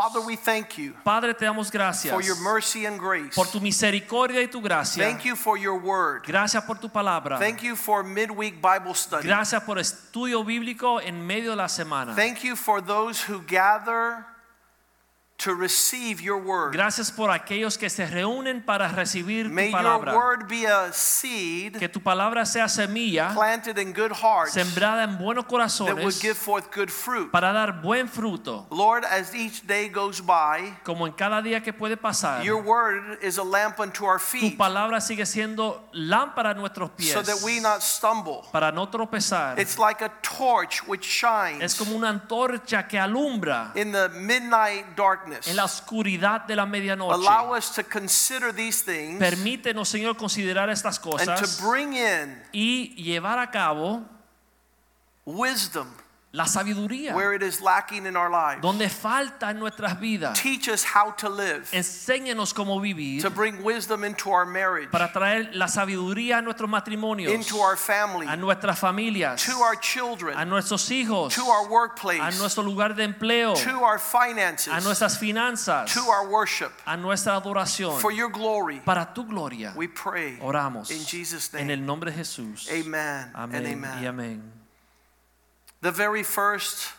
Father, we thank you Padre, te damos gracias for your mercy and grace. por tu misericordia y tu gracia. Thank you for your word. Gracias por tu palabra. Thank you for midweek Bible study. Gracias por estudio bíblico en medio de la semana. Thank you for those who gather to receive your word. Gracias por aquellos que se reúnen para recibir tu May your word be a seed Que tu palabra sea semilla planted in good hearts sembrada en buenos corazones that would give forth good fruit. para dar buen fruto. Lord, as each day goes by, Como en cada día que puede pasar, your word is a lamp unto our feet. tu palabra sigue siendo lámpara a nuestros pies so that we not stumble. para no tropezar. It's like a torch which shines. Es como una antorcha que alumbra in the midnight darkness. En la oscuridad de la medianoche. Allow us to consider these things Permítenos, Señor, considerar estas and cosas to bring in y llevar a cabo wisdom la sabiduría where it is lacking in our lives. donde falta en nuestras vidas. Teach us how to live, Enséñenos cómo vivir to bring wisdom into our marriage, para traer la sabiduría a nuestros matrimonios, into our family, a nuestras familias, to our a children, nuestros hijos, to our a workplace, nuestro lugar de empleo, to our finances, a nuestras finanzas, to our worship. a nuestra adoración. For your glory, Para tu gloria, we pray. oramos In Jesus' en name. el nombre de Jesús. Amen and Amén y amen. amén. The very first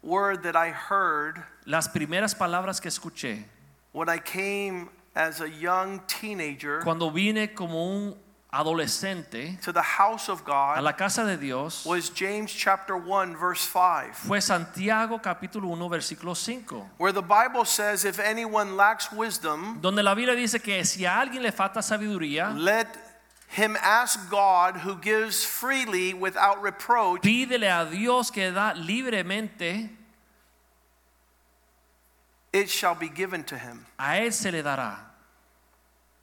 word that I heard Las primeras palabras que escuché when I came as a young teenager cuando vine como un adolescente to the house of a God la casa de Dios was James chapter 1 verse 5 fue Santiago capítulo 1 versículo 5 where the Bible says if anyone lacks wisdom donde la Biblia dice que si a alguien le falta sabiduría let him ask God who gives freely without reproach. Pídele a Dios que da libremente. It shall be given to him. A él se le dará.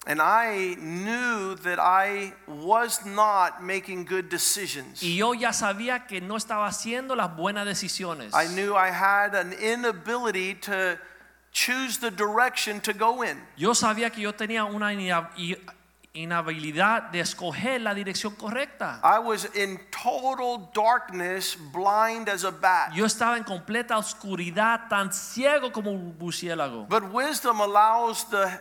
And I knew that I was not making good decisions. Y yo ya sabía que no estaba haciendo las buenas decisiones. I knew I had an inability to choose the direction to go in. Yo sabía que yo tenía una inhabilidad de escoger la dirección correcta I was in total darkness blind as a bat yo estaba en completa oscuridad tan ciego como un murciélago But wisdom allows the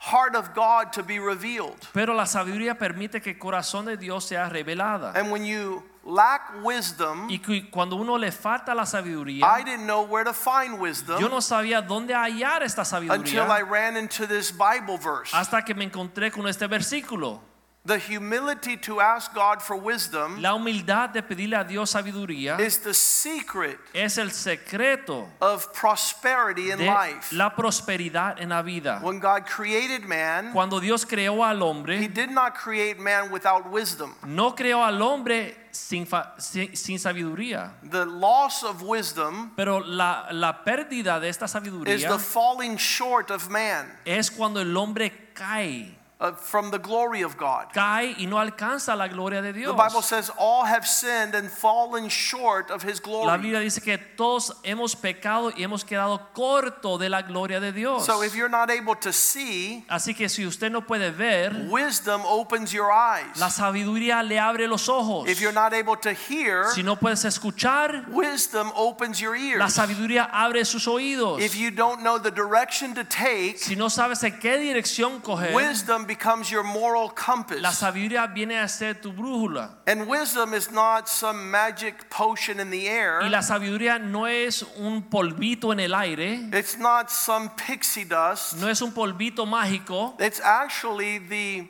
heart of God to be revealed. Pero la sabiduría permite que el corazón de Dios sea revelada. And when you lack wisdom, Y cuando uno le falta la sabiduría, I didn't know where to find wisdom yo no sabía dónde hallar esta sabiduría until I ran into this Bible verse. hasta que me encontré con este versículo. The humility to ask God for wisdom La humildad de pedirle a Dios sabiduría is the secret es el secreto of prosperity in de life. la prosperidad en la vida. When God created man, Cuando Dios creó al He did not create man without wisdom. no creó al hombre sin, sin, sin sabiduría. The loss of wisdom Pero la, la pérdida de esta is the falling short of man es cuando el hombre cae. Uh, from the glory of God. cae y no alcanza la gloria de The Bible says all have sinned and fallen short of his glory. La. Biblia dice que todos hemos pecado y hemos quedado corto de la gloria de Dios. So if you're not able to see, Así que si usted no puede ver, wisdom opens your eyes. la sabiduría le abre los ojos. If you're not able to hear, Si no puedes escuchar, wisdom opens your ears. la sabiduría abre sus oídos. If you don't know the direction to take, Si no sabes en qué dirección coger, wisdom becomes your moral la compass. sabiduría viene a ser tu brújula. And wisdom is not some magic potion in the air. Y la sabiduría no es un polvito en el aire, It's not some pixie dust. no es un polvito mágico, It's actually the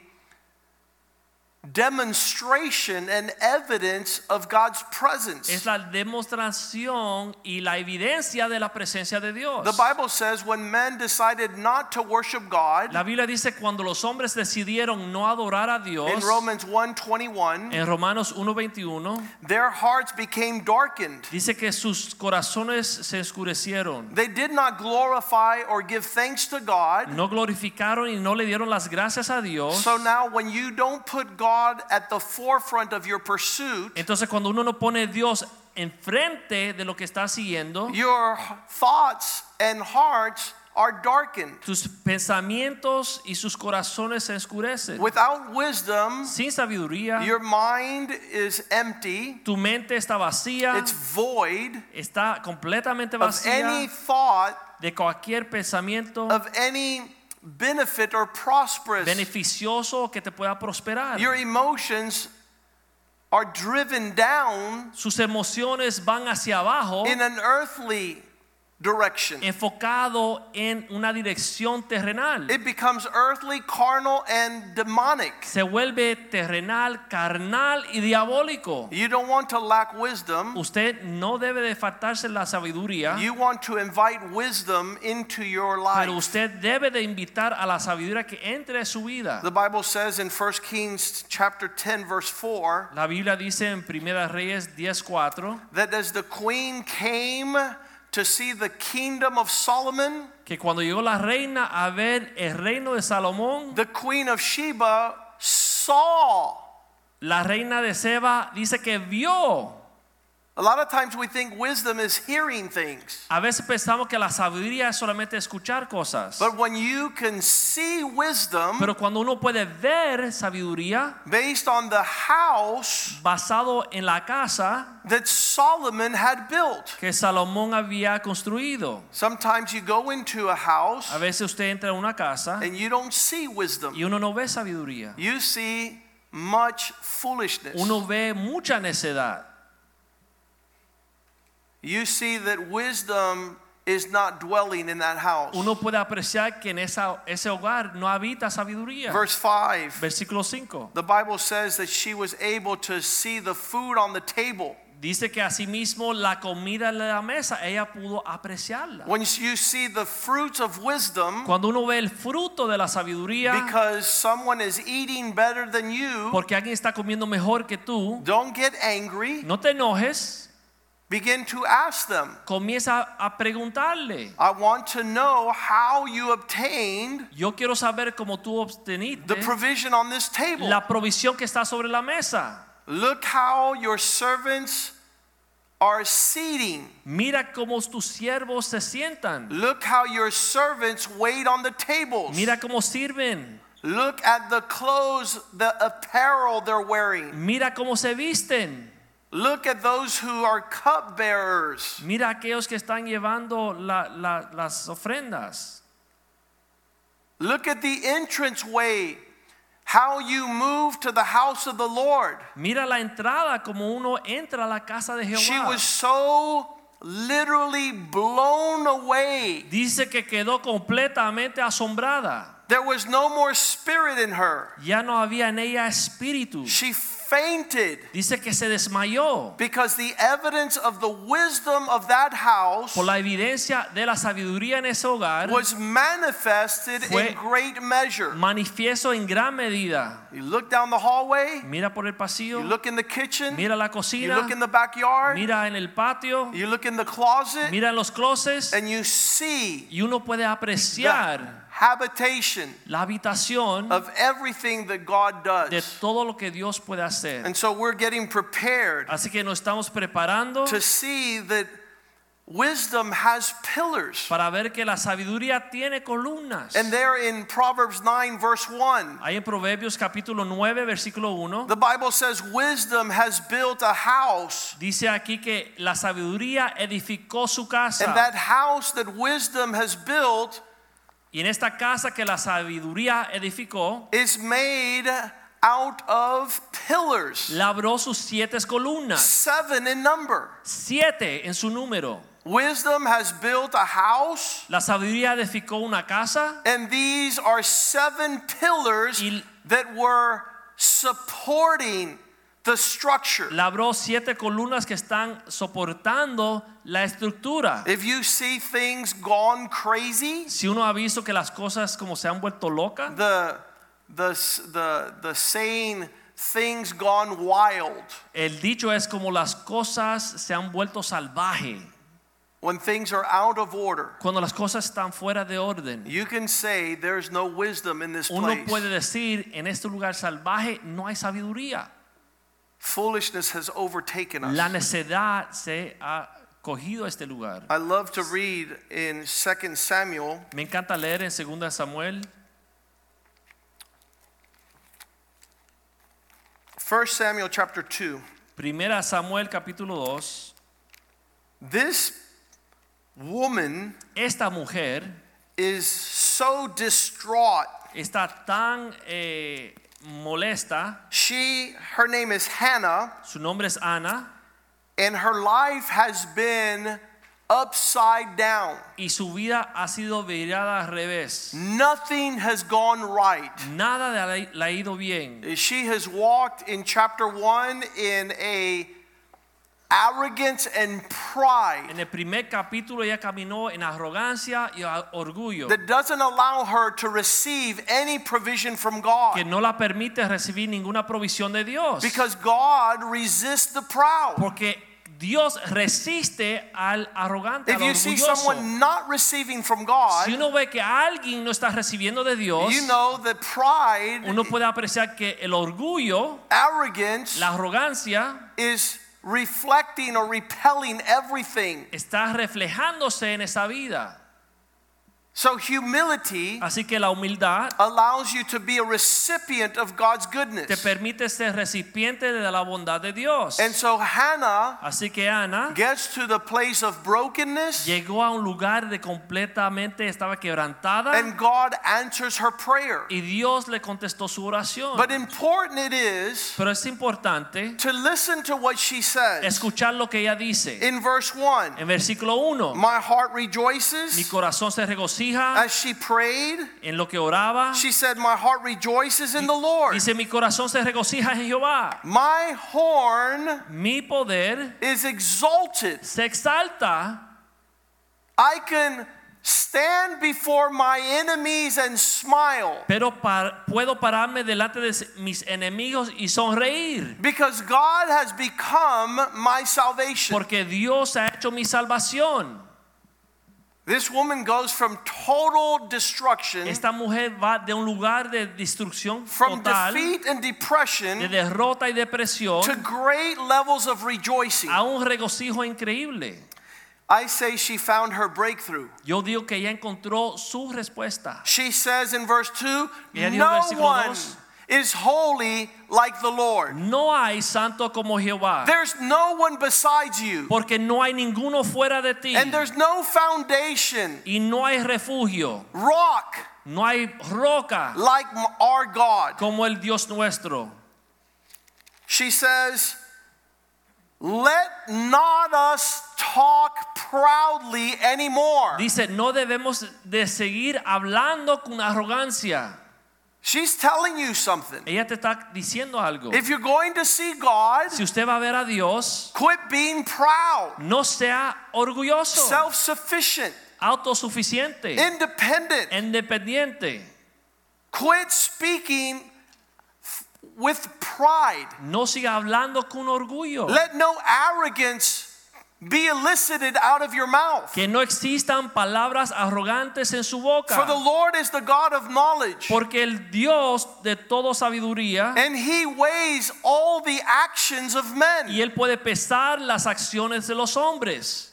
demonstration and evidence of God's presence. Es la demostración y la evidencia de la presencia de Dios. The Bible says when men decided not to worship God La Biblia dice cuando los hombres decidieron no adorar a Dios in Romans 1:21, en Romanos 1:21 their hearts became darkened. dice que sus corazones se oscurecieron. They did not glorify or give thanks to God. No glorificaron y no le dieron las gracias a Dios. So now when you don't put God at the forefront of your pursuit, Entonces cuando uno no pone a Dios enfrente de lo que está siguiendo, your thoughts and hearts are darkened. tus pensamientos y sus corazones se oscurecen. Without wisdom, Sin sabiduría, your mind is empty, tu mente está vacía, it's void está completamente vacía. of any thought de cualquier pensamiento of any benefit or prosperous. beneficioso que te pueda prosperar. Your emotions are driven down Sus emociones van hacia abajo, in an earthly direction. enfocado en una dirección terrenal. It becomes earthly, carnal, and demonic. Se vuelve terrenal, carnal y diabólico. You don't want to lack wisdom. Usted no debe de faltarse la sabiduría, You want to invite wisdom into your life. pero usted debe de invitar a la sabiduría que entre a su vida. The Bible says in 1 Kings chapter 10 verse 4 La Biblia dice en Primera Reyes 10:4 that as the queen came to see the kingdom of Solomon, que cuando llegó la reina a ver el reino de Salomón, the queen of Sheba saw. la reina de Seba dice que vio. A lot of times we think wisdom is hearing things. A veces pensamos que la sabiduría es solamente escuchar cosas. But when you can see wisdom Pero cuando uno puede ver sabiduría based on the house basado en la casa that Solomon had built. que Salomón había construido. Sometimes you go into a house A veces usted entra en una casa and you don't see wisdom. y uno no ve sabiduría. You see much foolishness. Uno ve mucha necedad. You see that wisdom is not dwelling in that house. Uno puede apreciar que en esa, ese hogar no habita sabiduría. Verse 5, Versículo 5. the Bible says that she was able to see the food on the table. Dice que asimismo la comida en la mesa, ella pudo apreciarla. When you see the fruits of wisdom, Cuando uno ve el fruto de la sabiduría, because someone is eating better than you, porque alguien está comiendo mejor que tú, don't get angry. no te enojes, Begin to ask them. comienza a preguntarle. I want to know how you obtained Yo quiero saber cómo tú the provision on this table. la provisión que está sobre la mesa. Look how your servants are seating. Mira cómo tus siervos se sientan. Look how your servants wait on the tables. Mira cómo sirven. Look at the clothes, the apparel they're wearing. Mira cómo se visten. Look at those who are cupbearers. Mira aquellos que están llevando la- la- las ofrendas. Look at the entranceway, how you move to the house of the Lord. Mira la entrada como uno entra a la casa de Jehová. She was so literally blown away. Dice que quedó completamente asombrada. There was no more spirit in her. Ya no había en ella espíritu. She fainted Dice que se desmayó because the evidence of the wisdom of that house por la evidencia de la sabiduría en ese hogar. was manifested Fue- in great measure. Manifiesto en gran medida. You look down the hallway, Mira por el pasillo. you look in the kitchen, Mira la cocina. you look in the backyard, Mira en el patio. you look in the closet, Mira en los closets. and you see Y uno puede apreciar habitation la habitación of everything that God does. de todo lo que Dios puede hacer. And so we're getting prepared Así que nos estamos preparando to see that wisdom has pillars. para ver que la sabiduría tiene columnas. And there in Proverbs 9, verse 1, Ahí en Proverbios capítulo 9, versículo 1, the Bible says, Wisdom has built a house, dice aquí que la sabiduría edificó su casa. and that house that wisdom has built Y en esta casa que la sabiduría edificó, is made out of pillars, labró sus siete columnas, seven in number. siete en su número. Wisdom has built a house, La sabiduría edificó una casa and these are seven pillars Y- that were supporting the structure. Labró siete columnas que están soportando la estructura. If you see things gone crazy, Si uno ha visto que las cosas como se han vuelto locas, the the the the saying things gone wild el dicho es como las cosas se han vuelto salvaje. when things are out of order. Cuando las cosas están fuera de orden, You can say there's no wisdom in this uno place. puede decir en este lugar salvaje no hay sabiduría. Foolishness has overtaken us. La necedad se ha cogido este lugar. I love to read in 2 Samuel Me encanta leer en 2 Samuel, 1 Samuel chapter 2. Primera Samuel capítulo 2. This woman Esta mujer is so distraught. está tan eh, molesta. She her name is Hannah Su nombre es Ana and her life has been upside down. y su vida ha sido virada al revés. Nothing has gone right. Nada le ha ido bien. She has walked in chapter 1 in a arrogance and pride En el primer capítulo ella caminó en arrogancia y orgullo that doesn't allow her to receive any provision from God. que no la permite recibir ninguna provisión de Dios. Because God resists the proud. Porque Dios resiste al arrogante, If al you see orgulloso. someone not receiving from God, Si uno ve que alguien no está recibiendo de Dios, you know that pride, uno puede apreciar que el orgullo, arrogance la arrogancia, is reflecting or repelling everything. está reflejándose en esa vida. So humility Así que la humildad allows you to be a recipient of God's goodness. te permite ser recipiente de la bondad de Dios. And so Hannah Así que Ana gets to the place of brokenness llegó a un lugar de completamente estaba quebrantada and God answers her prayer. y Dios le contestó su oración. But important it is Pero es importante to listen to what she says. escuchar lo que ella dice. In verse 1, En versículo 1, my heart rejoices. mi corazón se regocija as she prayed. en lo que oraba. She said, My heart rejoices in the Lord. Dice, mi corazón se regocija en Jehová. My horn Mi poder is exalted. se exalta. I can stand before my enemies and smile Pero par- puedo pararme delante de mis enemigos y sonreír. because God has become my salvation. Porque Dios ha hecho mi salvación. This woman goes from total destruction, Esta mujer va de un lugar de destrucción from total, defeat and depression, de derrota y depresión, to great levels of rejoicing. a un regocijo increíble. I say she found her breakthrough. Yo digo que ella encontró su respuesta. She says in verse 2 Ella dijo No one dos, is holy like the Lord. No hay santo como Jehová, There's no one besides you, porque no hay ninguno fuera de ti and there's no foundation, y no hay refugio, rock no hay roca like our God. como el Dios nuestro. She says, Let not us talk proudly anymore. Dice, no debemos de seguir hablando con arrogancia. She's telling you something. Ella te está diciendo algo. If you're going to see God, Si usted va a ver a Dios, quit being proud, no sea orgulloso, self sufficient, autosuficiente, independent. independiente. Quit speaking with pride. No siga hablando con orgullo. Let no arrogance be elicited out of your mouth. Que no existan palabras arrogantes en su boca. For the Lord is the God of knowledge, Porque el Dios de toda sabiduría and He weighs all the actions of men. y Él puede pesar las acciones de los hombres.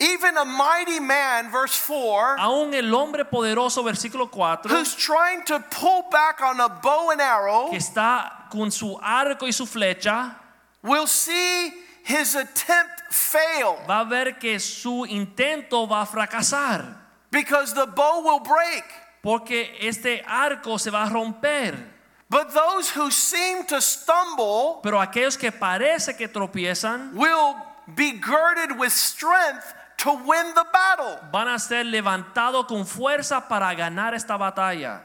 Even a mighty man, verse 4, Aún el hombre poderoso, versículo 4, who's trying to pull back on a bow and arrow, que está con su arco y su flecha, will see his attempt fail va a ver que su intento va a fracasar. because the bow will break. Porque este arco se va a romper. But those who seem to stumble Pero aquellos que parece que tropiezan will be girded with strength to win the battle. van a ser levantados con fuerza para ganar esta batalla.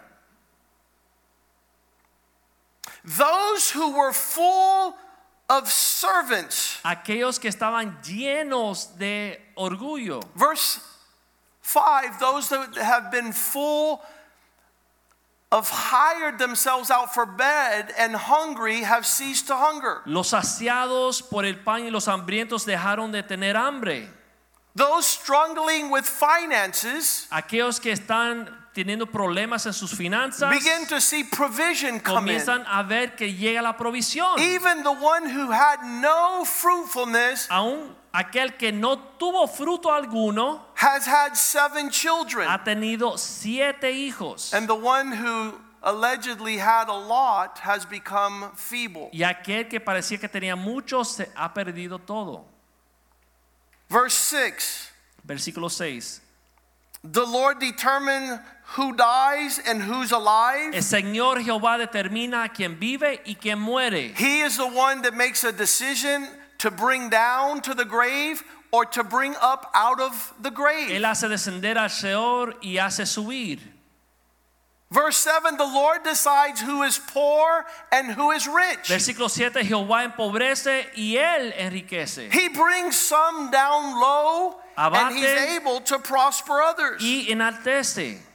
those who were full of servants. aquellos que estaban llenos de orgullo. Verse 5 those that have been full of hired themselves out for bed and hungry have ceased to hunger. Los saciados por el pan y los hambrientos dejaron de tener hambre. Those struggling with finances Aquellos que están teniendo problemas en sus finanzas begin to see provision come in. comienzan a ver que llega la provisión. Even the one who had no fruitfulness Aún aquel que no tuvo fruto alguno has had seven children. ha tenido siete hijos. And the one who allegedly had a lot has become feeble. Y aquel que parecía que tenía mucho se ha perdido todo. Verse 6 Versículo 6. The Lord determined who dies and who's alive. El Señor Jehová determina quien vive y quien muere. He is the one that makes a decision to bring down to the grave or to bring up out of the grave. Él hace descender al Señor y hace subir. Verse 7 The Lord decides who is poor and who is rich. Versículo 7. Jehová empobrece y Él enriquece. He brings some down low and he's able to prosper others. Y enaltece.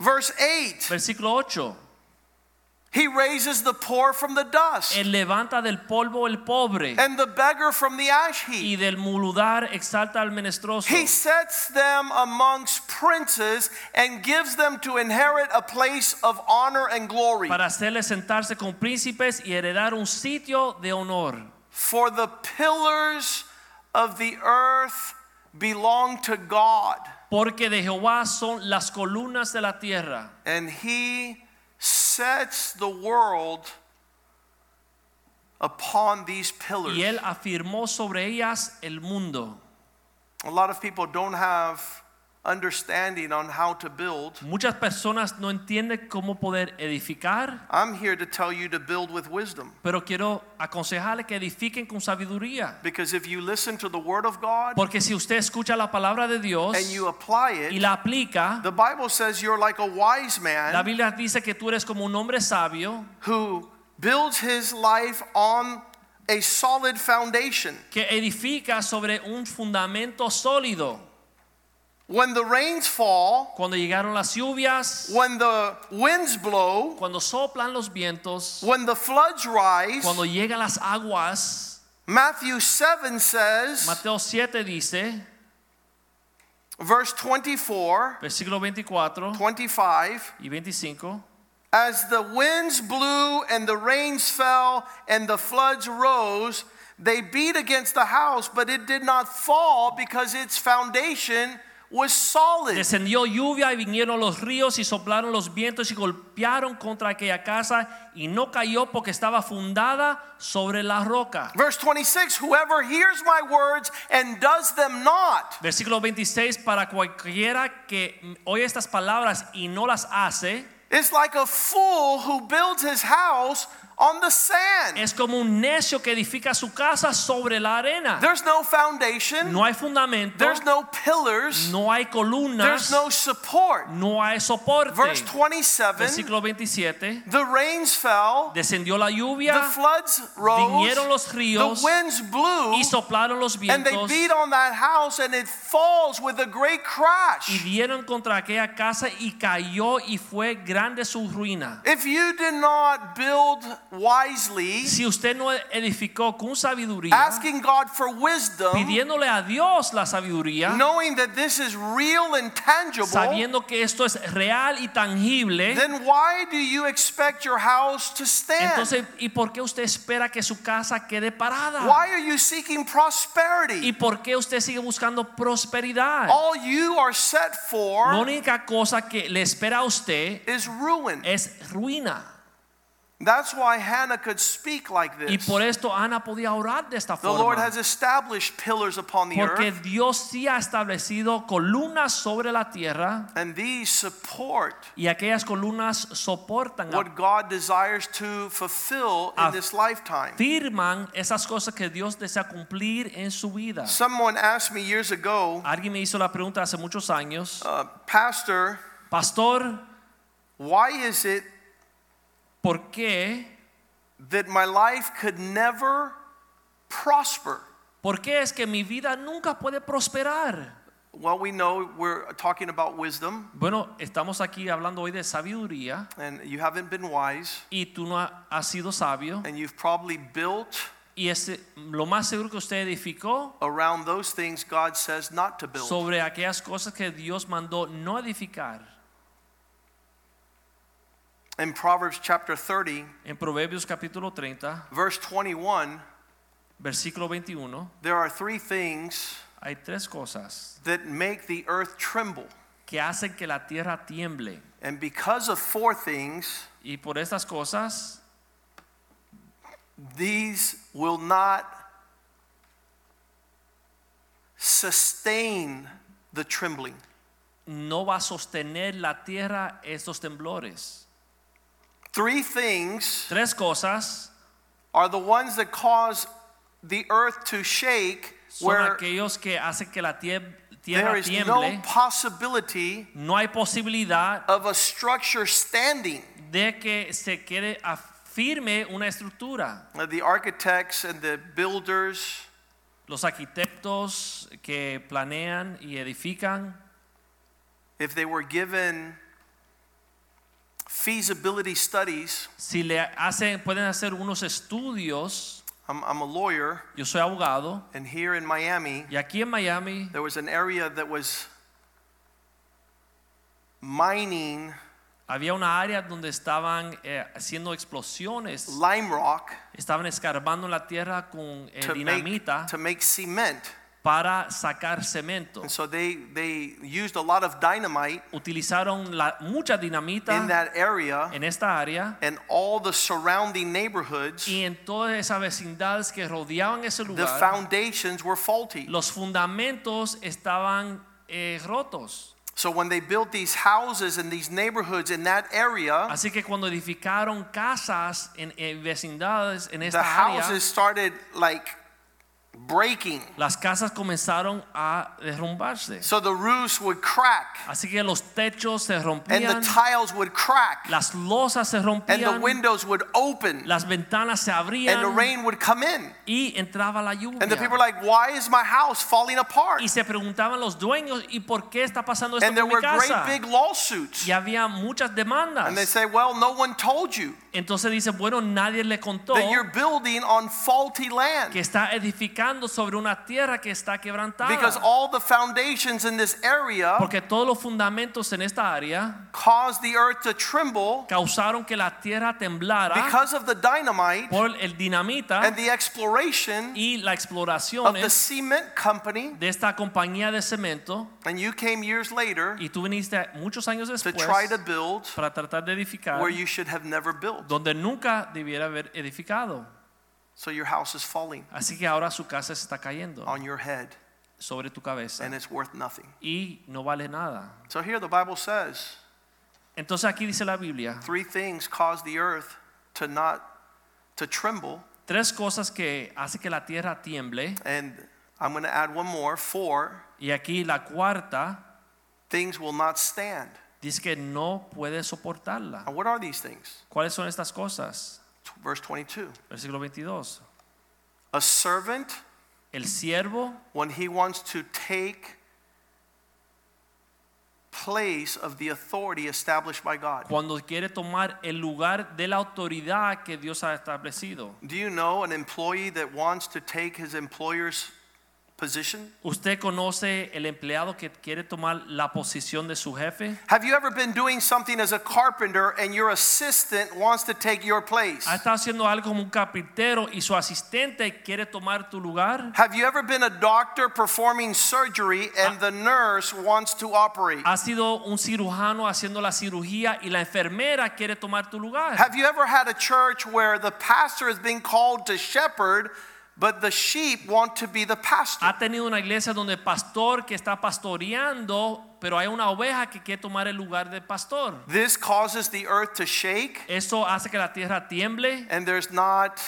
Verse 8 Versículo 8. He raises the poor from the dust Él levanta del polvo el pobre and the beggar from the ash heap. y del muludar exalta al menesteroso. He sets them amongst princes and gives them to inherit a place of honor and glory. Para hacerle sentarse con príncipes y heredar un sitio de honor. For the pillars of the earth belong to God, Porque de Jehová son las columnas de la tierra. and He sets the world upon these pillars. Y Él afirmó sobre ellas el mundo. A lot of people don't have understanding on how to build. Muchas personas no entienden cómo poder edificar, I'm here to tell you to build with wisdom. pero quiero aconsejarle que edifiquen con sabiduría. Because if you listen to the Word of God Porque si usted escucha la palabra de Dios and you apply it, y la aplica, the Bible says you're like a wise man. la Biblia dice que tú eres como un hombre sabio who builds his life on a solid foundation. que edifica sobre un fundamento sólido. When the rains fall, Cuando llegaron las lluvias, when the winds blow, cuando soplan los vientos, when the floods rise, cuando llegan las aguas, Matthew 7 says, Mateo 7 dice, verse 24, versículo 24 25, y 25, as the winds blew and the rains fell and the floods rose, they beat against the house, but it did not fall because its foundation was solid. descendió lluvia y vinieron los ríos y soplaron los vientos y golpearon contra aquella casa y no cayó porque estaba fundada sobre la roca. Verse 26 Whoever hears my words and does them not Versículo 26, para cualquiera que oye estas palabras y no las hace, is like a fool who builds his house on the sand. es como un necio que edifica su casa sobre la arena. There's no foundation, No hay fundamento, there's no pillars, no hay columnas. there's no support. no hay soporte. Verse 27 Versículo 27, The rains fell, descendió la lluvia. the floods rose, Vinieron los ríos the winds blew, y soplaron los vientos. and they beat on that house, and it falls with a great crash. y dieron contra aquella casa y cayó y fue grande su ruina. If you did not build wisely, Si usted no edificó con sabiduría, asking God for wisdom, pidiéndole a Dios la sabiduría, knowing that this is real and tangible, sabiendo que esto es real y tangible, then why do you expect your house to stand? entonces, ¿y por qué usted espera que su casa quede parada? Why are you seeking ¿Y prosperity? por qué usted sigue buscando prosperidad? All you are set La for única cosa que le espera a usted is ruin. es ruina. That's why Hannah could speak like Y this. por esto Ana podía orar de esta The Lord has established pillars upon the Porque earth, Dios sí ha establecido columnas sobre la tierra and these support y aquellas columnas soportan, what God desires to fulfill in this lifetime. afirman esas cosas que Dios desea cumplir en su vida. Someone asked me years ago, Alguien me hizo la pregunta hace muchos años, uh, Pastor, Pastor, why is it ¿por qué that my life could never prosper? ¿Por qué es que mi vida nunca puede prosperar? Well, we know we're talking about wisdom, Bueno, estamos aquí hablando hoy de sabiduría and you haven't been wise, y tú no has sido sabio and you've probably built y es eh, lo más seguro que usted edificó around those things God says not to build. sobre aquellas cosas que Dios mandó no edificar. In Proverbs chapter 30, En Proverbios capítulo 30, verse 21, versículo 21, there are three things hay tres cosas that make the earth tremble. que hacen que la tierra tiemble. And because of four things, Y por estas cosas, these will not sustain the trembling. no va a sostener la tierra estos temblores. Three things Tres cosas are the ones that cause the earth to shake son where aquellos que hacen que la tierra is tiemble. no possibility No hay posibilidad of a structure standing. de que se quede firme una estructura. The architects and the builders, Los arquitectos que planean y edifican, if they were given feasibility studies, si le hacen, pueden hacer unos estudios. I'm, I'm a lawyer, Yo soy abogado and here in Miami, y aquí en Miami there was an area that was mining había una área donde estaban eh, haciendo explosiones, lime rock estaban escarbando la tierra con eh, to make, to make cement. Para sacar cemento. And so they, they used a lot of dynamite Utilizaron la, mucha in dinamita that area, en esta área and all the surrounding neighborhoods, y en todas esas vecindades que rodeaban ese the lugar. foundations were faulty. los fundamentos estaban eh, rotos. So when they built these houses and these neighborhoods in that area, Así que cuando edificaron casas en, en vecindades en the esta área, houses started like breaking. las casas comenzaron a derrumbarse. So the roofs would crack Así que los techos se rompían. and the tiles would crack las losas se rompían. and the windows would open las ventanas se abrían. and the rain would come in. y entraba la lluvia. And the people were like, why is my house falling apart? Y se preguntaban los dueños, ¿y por qué está pasando esto And there con mi were great big lawsuits. Y había muchas demandas. And they say, well, no one told you Entonces dice, bueno, nadie le contó that you're building on faulty land. que está edificando sobre una tierra que está quebrantada. Because all the foundations in this area Porque todos los fundamentos en esta área caused the earth to tremble causaron que la tierra temblara because of the dynamite por el dinamita and the exploration y la of the cement company. de esta compañía de cemento. And you came years later Y tú viniste muchos años to try to build para tratar de edificar where you should have never built. donde nunca debiera haber edificado. So your house is falling Así que ahora su casa se está cayendo on your head sobre tu cabeza and it's worth nothing. y no vale nada. So here the Bible says Entonces aquí dice la Biblia, three things cause the earth to not to tremble tres cosas que hace que la tierra tiemble and I'm going to add one more four y aquí la cuarta things will not stand. dice que no puede soportarla. Now what are these things? ¿Cuáles son estas cosas? Verse 22. Versículo 22. A servant El siervo when he wants to take place of the authority established by God. cuando quiere tomar el lugar de la autoridad que Dios ha establecido. Do you know an employee that wants to take his employer's position? ¿Usted conoce el empleado que quiere tomar la posición de su jefe? Have you ever been doing something as a carpenter and your assistant wants to take your place? ¿Ha estado haciendo algo como un carpintero y su asistente quiere tomar tu lugar? Have you ever been a doctor performing surgery and ah. the nurse wants to operate? ¿Ha sido un cirujano haciendo la cirugía y la enfermera quiere tomar tu lugar? Have you ever had a church where the pastor is being called to shepherd, but the sheep want to be the pastor? ¿Ha tenido una iglesia donde el pastor que está pastoreando, pero hay una oveja que quiere tomar el lugar del pastor? This causes the earth to shake, Eso hace que la tierra tiemble and there's not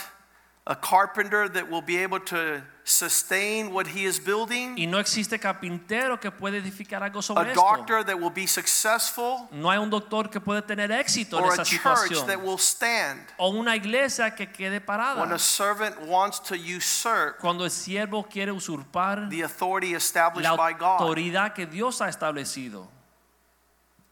a carpenter that will be able to sustain what he is building, Y no existe carpintero que puede edificar algo sobre a esto. doctor that will be successful, No hay un doctor que puede tener éxito en or esa a church situación. that will stand. O una iglesia que quede parada. When a servant wants to usurp Cuando el siervo quiere usurpar the authority established la by God. autoridad que Dios ha establecido.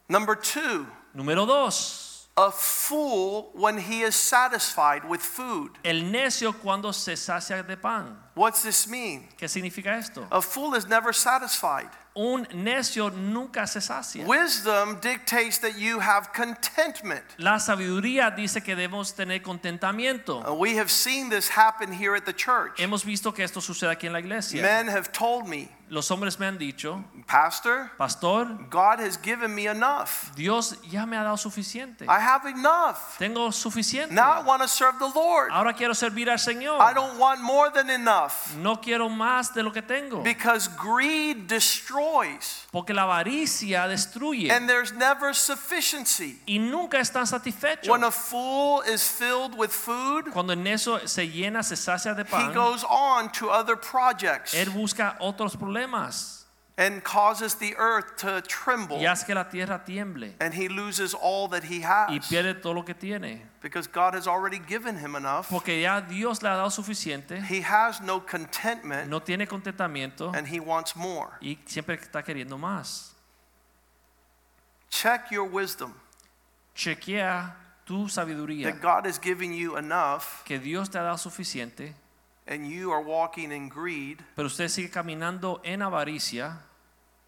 Number two, Número dos, a fool when he is satisfied with food. el necio cuando se sacia de pan. What's this mean? ¿Qué significa esto? A fool is never satisfied. Un necio nunca se sacia. Wisdom dictates that you have contentment. La sabiduría dice que debemos tener contentamiento. Uh, we have seen this happen here at the church. Hemos visto que esto sucede aquí en la iglesia. Men have told me, Los hombres me han dicho, Pastor, pastor, God has given me enough. Dios ya me ha dado suficiente. I have enough. Tengo suficiente. Now I want to serve the Lord. Ahora quiero servir al Señor. I don't want more than enough No quiero más de lo que tengo. because greed destroys Porque la avaricia destruye and there's never sufficiency. y nunca están satisfechos. When a fool is filled with food, Cuando en eso se llena, se sacia de pan, he goes on to other projects él busca otros problemas and causes the earth to tremble y hace que la tierra tiemble and he loses all that he has. y has pierde todo lo que tiene. because God has already given him enough. Porque ya Dios le ha dado suficiente, He has no contentment no tiene contentamiento and he wants more. y siempre está queriendo más. Check your wisdom Chequea tu sabiduría, that God is giving you enough que Dios te ha dado suficiente, and you are walking in greed. pero usted sigue caminando en avaricia,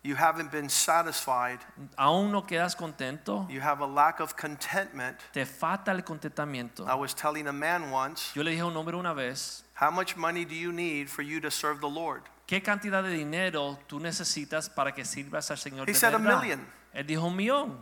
You haven't been satisfied. aún no quedas contento, You have a lack of contentment. te falta el contentamiento. I was telling a man once, Yo le dije a un hombre una vez, How much money do you need for you to serve the Lord? ¿qué cantidad de dinero tú necesitas para que sirvas al Señor He de said a million. Él dijo un millón,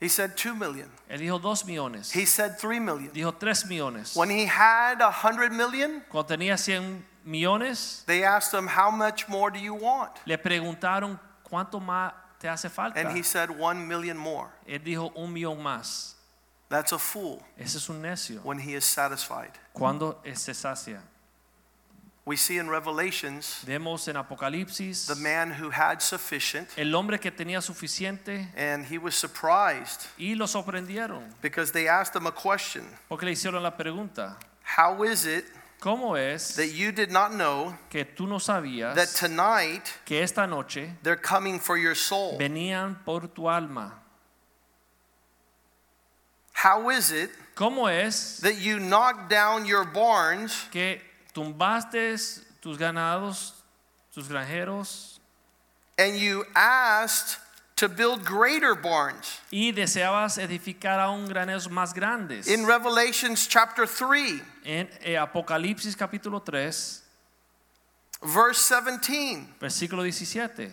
He said two million. él dijo dos millones, He said three million. dijo tres millones. When he had a hundred million, Cuando tenía 100 millones, they asked him, How much more do you want? le preguntaron cuánto más te hace falta. And he said, One million more. Él dijo un millón más. That's a fool Ese es un necio. when he is satisfied. Cuando se sacia. We see in Revelations Vemos en Apocalipsis the man who had sufficient, el hombre que tenía suficiente and he was surprised y lo sorprendieron because they asked him a question porque le hicieron la pregunta, How is it ¿cómo es that you did not know que tú no sabías that tonight que esta noche they're coming for your soul? venían por tu alma? How is it ¿Cómo es that you knocked down your barns que tumbaste tus ganados, tus granjeros and you asked to build greater barns? y deseabas edificar aún graneros más grandes? In Revelations chapter 3, En eh, Apocalipsis capítulo 3, verse 17, versículo 17.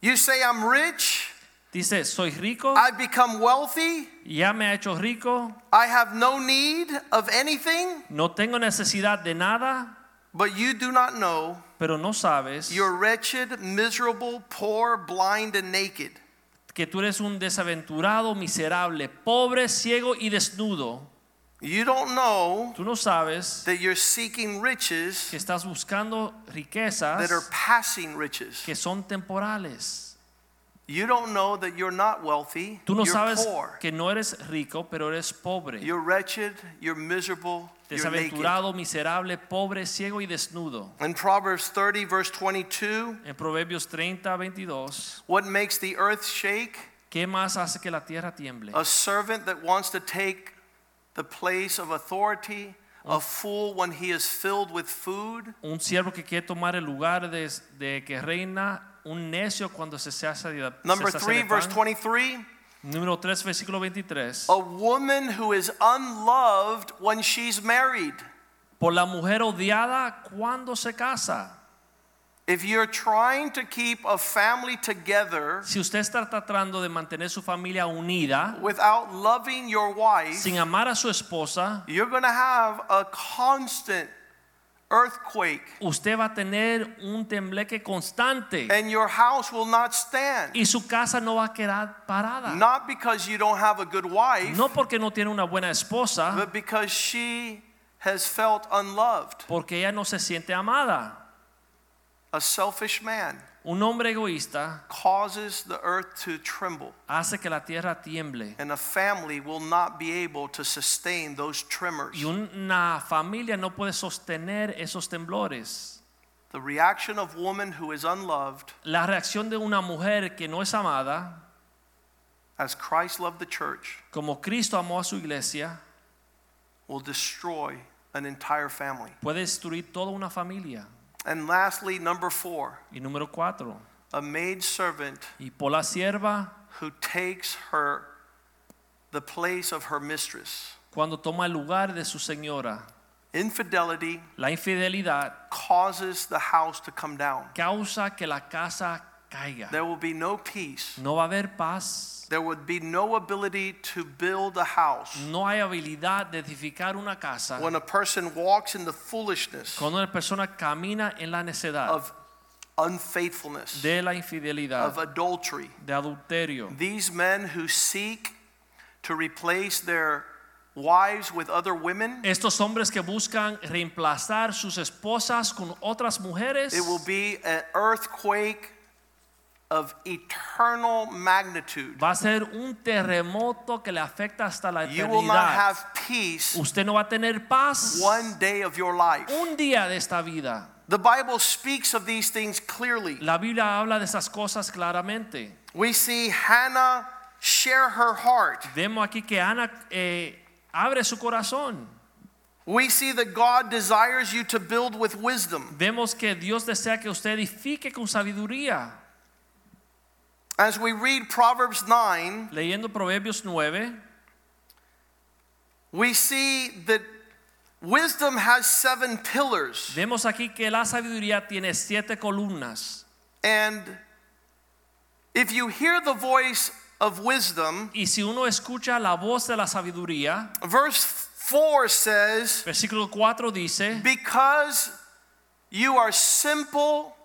you say, I'm rich, Dice, soy rico, I've become wealthy, ya me ha hecho rico, I have no need of anything, no tengo necesidad de nada, but you do not know pero no sabes you're wretched, miserable, poor, blind, and naked. que tú eres un desaventurado, miserable, pobre, ciego y desnudo. You don't know Tú no sabes that you're seeking riches que estás buscando riquezas that are passing riches. que son temporales. You don't know that you're not wealthy, Tú no you're sabes poor. que no eres rico, pero eres pobre. You're wretched, you're miserable, you're. Desaventurado, miserable, pobre, ciego y desnudo. In Proverbs 30, verse 22, En Proverbios 30, 22, what makes the earth shake? ¿qué más hace que la tierra tiemble? A servant that wants to take the place of authority, a fool when he is filled with food. Un siervo que quiere tomar el lugar de, de que reina, un necio cuando se hace de, Number se sacia 3, de verse pan. 23, Número 3, versículo 23. a woman who is unloved when she's married. Por la mujer odiada cuando se casa. If you're trying to keep a family together Si usted está tratando de mantener su familia unida without loving your wife, sin amar a su esposa, you're going to have a constant earthquake usted va a tener un tembleque constante and your house will not stand. y su casa no va a quedar parada. Not because you don't have a good wife, No porque no tiene una buena esposa, but because she has felt unloved. porque ella no se siente amada. A selfish man Un hombre egoísta causes the earth to tremble, hace que la tierra tiemble and a family will not be able to sustain those tremors. y una familia no puede sostener esos temblores. The reaction of a woman who is unloved, La reacción de una mujer que no es amada, as Christ loved the church, como Cristo amó a su iglesia, will destroy an entire family. puede destruir toda una familia. And lastly, number four, Y número cuatro, a maid servant y por la sierva who takes her the place of her mistress. cuando toma el lugar de su señora. Infidelity La infidelidad causes the house to come down. causa que la casa caiga. There will be no peace. No va a haber paz. There would be no ability to build a house No hay habilidad de edificar una casa when a person walks in the foolishness cuando una persona camina en la necedad of unfaithfulness, de la infidelidad. of adultery. de adulterio. These men who seek to replace their wives with other women, Estos hombres que buscan reemplazar sus esposas con otras mujeres, it will be an earthquake of eternal magnitude. va a ser un terremoto que le afecta hasta la You will not eternidad. have peace Usted no va a tener paz one day of your life. un día de esta vida. The Bible speaks of these things clearly. La Biblia habla de esas cosas claramente. We see Hannah share her heart. Vemos aquí que Ana eh, abre su corazón. We see that God desires you to build with wisdom. Vemos que Dios desea que usted edifique con sabiduría. As we read Proverbs 9, Leyendo Proverbios 9, we see that wisdom has seven pillars. vemos aquí que la sabiduría tiene siete columnas. And if you hear the voice of wisdom, Y si uno escucha la voz de la sabiduría, verse 4 says, versículo 4 dice, Because you are simple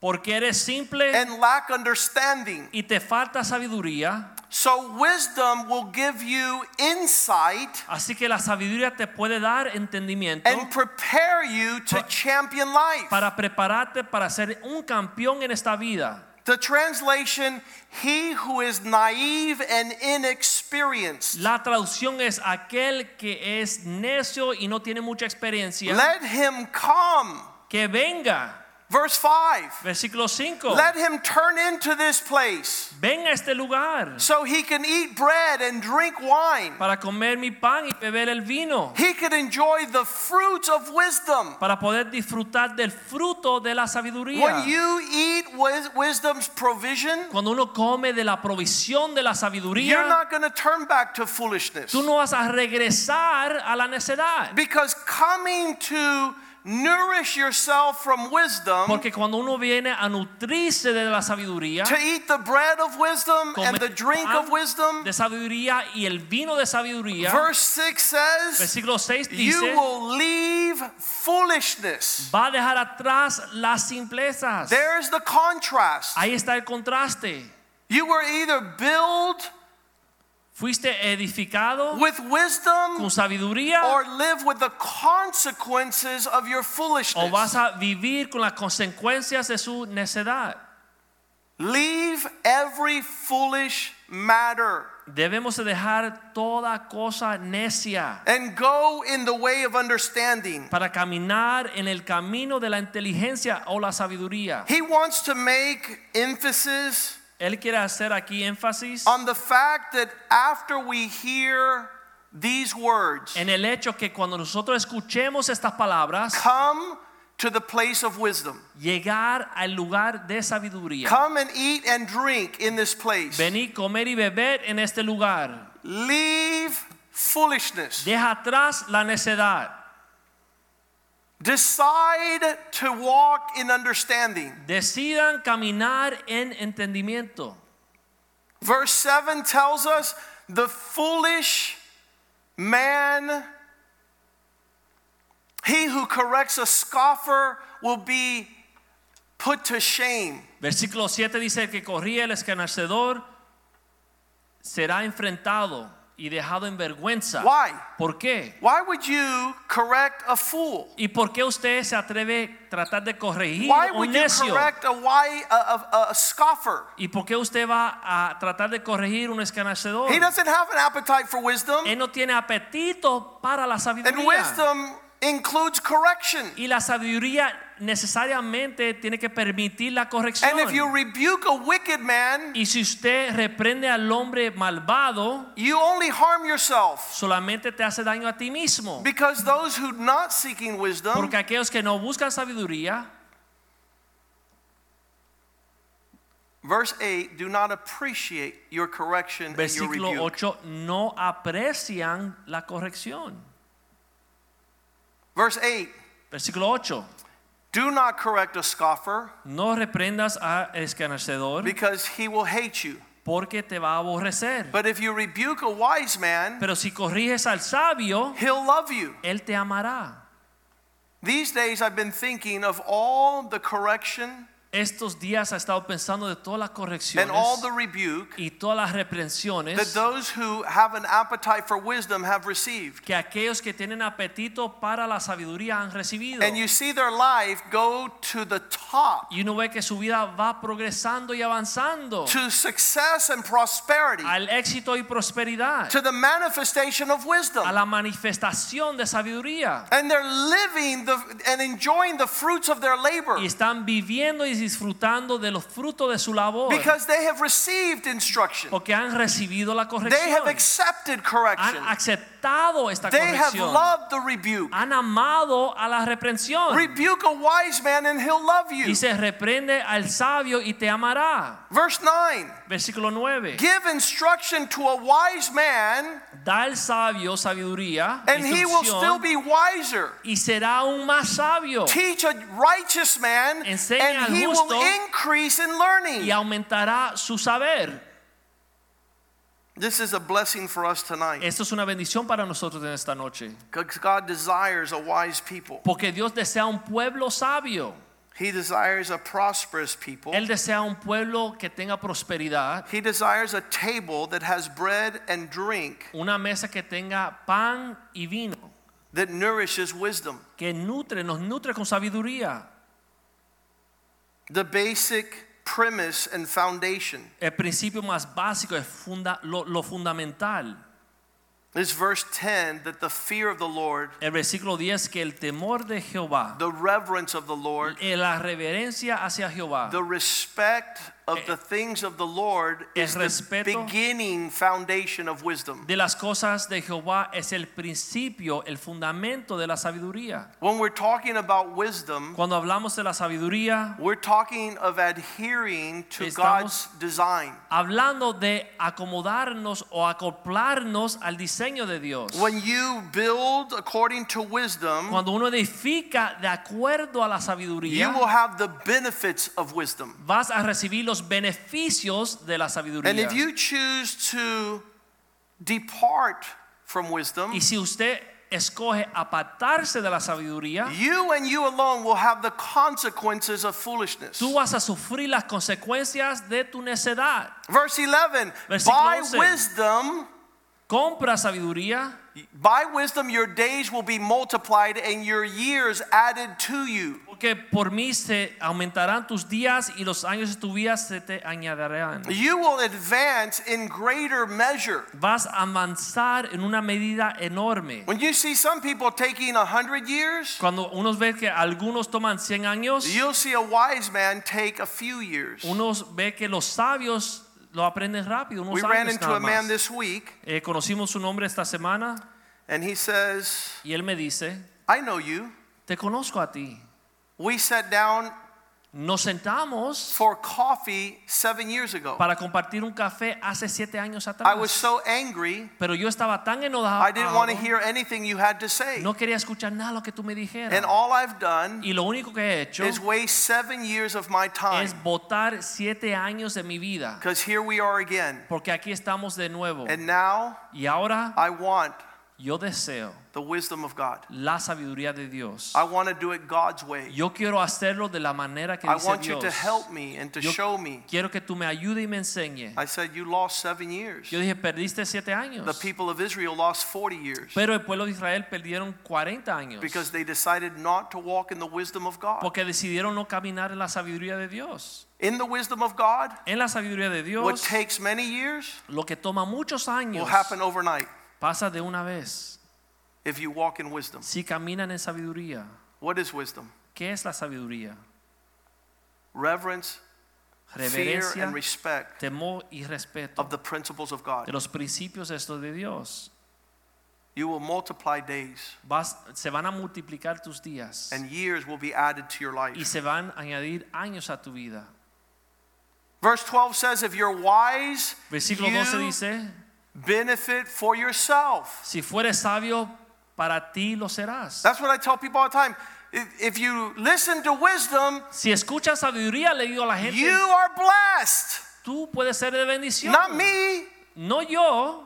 porque eres simple and lack understanding. y te falta sabiduría, So wisdom will give you insight así que la sabiduría te puede dar entendimiento and prepare you to champion life. para prepararte para ser un campeón en esta vida. The translation, he who is naive and inexperienced, La traducción es aquel que es necio y no tiene mucha experiencia, let him come. que venga. Verse 5. Versículo 5. Let him turn into this place Ven a este lugar so he can eat bread and drink wine. para comer mi pan y beber el vino, He could enjoy the fruits of wisdom. para poder disfrutar del fruto de la sabiduría. When you eat wis- wisdom's provision, Cuando uno come de la provisión de la sabiduría, you're not going to turn back to foolishness. tú no vas a regresar a la necedad. Because coming to nourish yourself from wisdom, Porque cuando uno viene a nutrirse de la sabiduría, to eat the bread of wisdom and the drink of wisdom, de sabiduría y el vino de sabiduría, verse 6 says, versículo 6 You will leave foolishness. va a dejar atrás las simplezas. There's the contrast. Ahí está el contraste. You were either built Fuiste edificado with wisdom con sabiduría or live with the consequences of your foolishness. o vas a vivir con las consecuencias de su necedad. Leave every foolish matter Debemos de dejar toda cosa necia and go in the way of understanding. para caminar en el camino de la inteligencia o la sabiduría. He wants to make emphasis Él quiere hacer aquí énfasis on the fact that after we hear these words, en el hecho que cuando nosotros escuchemos estas palabras, come to the place of wisdom. llegar al lugar de sabiduría. Come and eat and drink in this place. Venir, comer y beber en este lugar. Leave foolishness. Deja atrás la necedad. Decide to walk in understanding. Decidan caminar en entendimiento. Verse 7 tells us the foolish man, he who corrects a scoffer, will be put to shame. Versículo 7 dice que corría el escarnecedor será enfrentado. Y dejado en vergüenza. Why? ¿Por qué? Why would you correct a fool? ¿Y por qué usted se atreve a tratar de corregir Why un would you necio? correct a, why, a, a, a scoffer? ¿Y por qué usted va a tratar de corregir un escarnecedor? He doesn't have an appetite for wisdom, Él no tiene apetito para la and sabiduría. wisdom includes correction. Y la sabiduría necesariamente tiene que permitir la corrección. And if you rebuke a wicked man, Y si usted reprende al hombre malvado, you only harm yourself. solamente te hace daño a ti mismo. Because those who not seeking wisdom Porque aquellos que no buscan sabiduría, Verse 8 do not appreciate your correction and your versículo rebuke. 8, no aprecian la corrección. Verse 8 Versículo 8, do not correct a scoffer no reprendas a escarnecedor because he will hate you. porque te va a aborrecer. But if you rebuke a wise man, Pero si corriges al sabio, he'll love you. él te amará. These days I've been thinking of all the correction Estos días ha estado pensando de todas las and correcciones all the rebuke y todas las that reprensiones those who have an appetite for wisdom have received. que aquellos que tienen apetito para la sabiduría han recibido. And you see their life go to the top, Y uno ve que su vida va progresando y avanzando to success and prosperity, al éxito y prosperidad, to the manifestation of a wisdom. la manifestación de sabiduría. And they're living the, and enjoying the fruits of their labor Y están viviendo y disfrutando de los frutos de su labor because they have received instruction. porque han recibido la They have corrección. accepted Han correction. Aceptado esta They have corrección. loved the rebuke. Han amado a la reprensión. Rebuke a wise man and he'll love you. Y se reprende al sabio y te amará. Verse 9 Versículo 9. Give instruction to a wise man Da al sabio sabiduría, and he will still instrucción, be wiser. y será aún más sabio Teach a righteous man Enseña and al he will justo increase in y learning. aumentará su saber. This is a blessing for us tonight Esto es una bendición para nosotros en esta noche. because God desires a wise people. Porque Dios desea un pueblo sabio. He desires a prosperous people. Él desea un pueblo que tenga prosperidad, He desires a table that has bread and drink una mesa que tenga pan y vino, that nourishes wisdom. que nutre, nos nutre con sabiduría. The basic premise and foundation El principio más básico es funda- lo, lo fundamental. is verse 10 that the fear of the Lord, El versículo 10 que el temor de Jehová, the reverence of the Lord, la reverencia hacia Jehová, the respect of the things of the Lord is the beginning foundation of wisdom. de las cosas de Jehová es el principio, el fundamento de la sabiduría. When we're talking about wisdom, Cuando hablamos de la sabiduría, we're talking of adhering to God's design. hablando de acomodarnos o acoplarnos al diseño de Dios. When you build according to wisdom, Cuando uno edifica de acuerdo a la sabiduría, you will have the benefits of wisdom. vas a recibir los beneficios de la sabiduría. And if you choose to depart from wisdom, Y si usted escoge apartarse de la sabiduría, you and you alone will have the consequences of foolishness. tú vas a sufrir las consecuencias de tu necedad. Verse 11 Versículo By 11. wisdom, Compra sabiduría, by wisdom, your days will be multiplied and your years added to you. Porque por mí se aumentarán tus días y los años de tu vida se te añadirán. You will advance in greater measure. Vas a avanzar en una medida enorme. When you see some people taking a hundred years, Cuando uno ve que algunos toman 100 años, you'll see a wise man take a few years. unos ve que los sabios lo aprenden rápido, unos We ran años into nada a man más. this week, Eh, conocimos su nombre esta semana and he says, y él me dice, I know you. te conozco a ti. We sat down Nos sentamos for coffee seven years ago. para compartir un café hace siete años I atrás. was so angry, Pero yo estaba tan enojado. I didn't want to hear anything you had to say. No quería escuchar nada lo que tú me dijeras. And all I've done Y lo único que he hecho is waste seven years of my time. es botar siete años de mi vida. Because here we are again. Porque aquí estamos de nuevo. And now Y ahora I want Yo deseo the wisdom of God. la sabiduría de Dios. I want to do it God's way. Yo quiero hacerlo de la manera que I dice want you to help me and to Yo show me. quiero que tú me ayudes y me enseñes. I said, You lost seven years. Yo dije, perdiste siete años. The people of Israel lost 40 years Pero el pueblo de Israel perdieron 40 años. because they decided not to walk in the wisdom of God. Porque decidieron no caminar en la sabiduría de Dios. In the wisdom of God, En la sabiduría de Dios, what takes many years lo que toma muchos años, will happen overnight pasa de una vez. if you walk in wisdom. Si caminan en sabiduría. What is wisdom? ¿Qué es la sabiduría? Reverence, fear, and respect temor y respeto of the principles of de God. los principios estos de Dios. You will multiply days, Vas- se van a multiplicar tus días and years will be added to your y life. se van a añadir años a tu vida. Verse 12 says, If you're wise, Versículo 12 you dice, benefit for yourself. si fueres sabio, para ti lo serás. That's what I tell people all the time. If- you listen to wisdom, Si escuchas sabiduría, le digo a la gente, you are blessed, tú puedes ser de bendición. not me. No yo.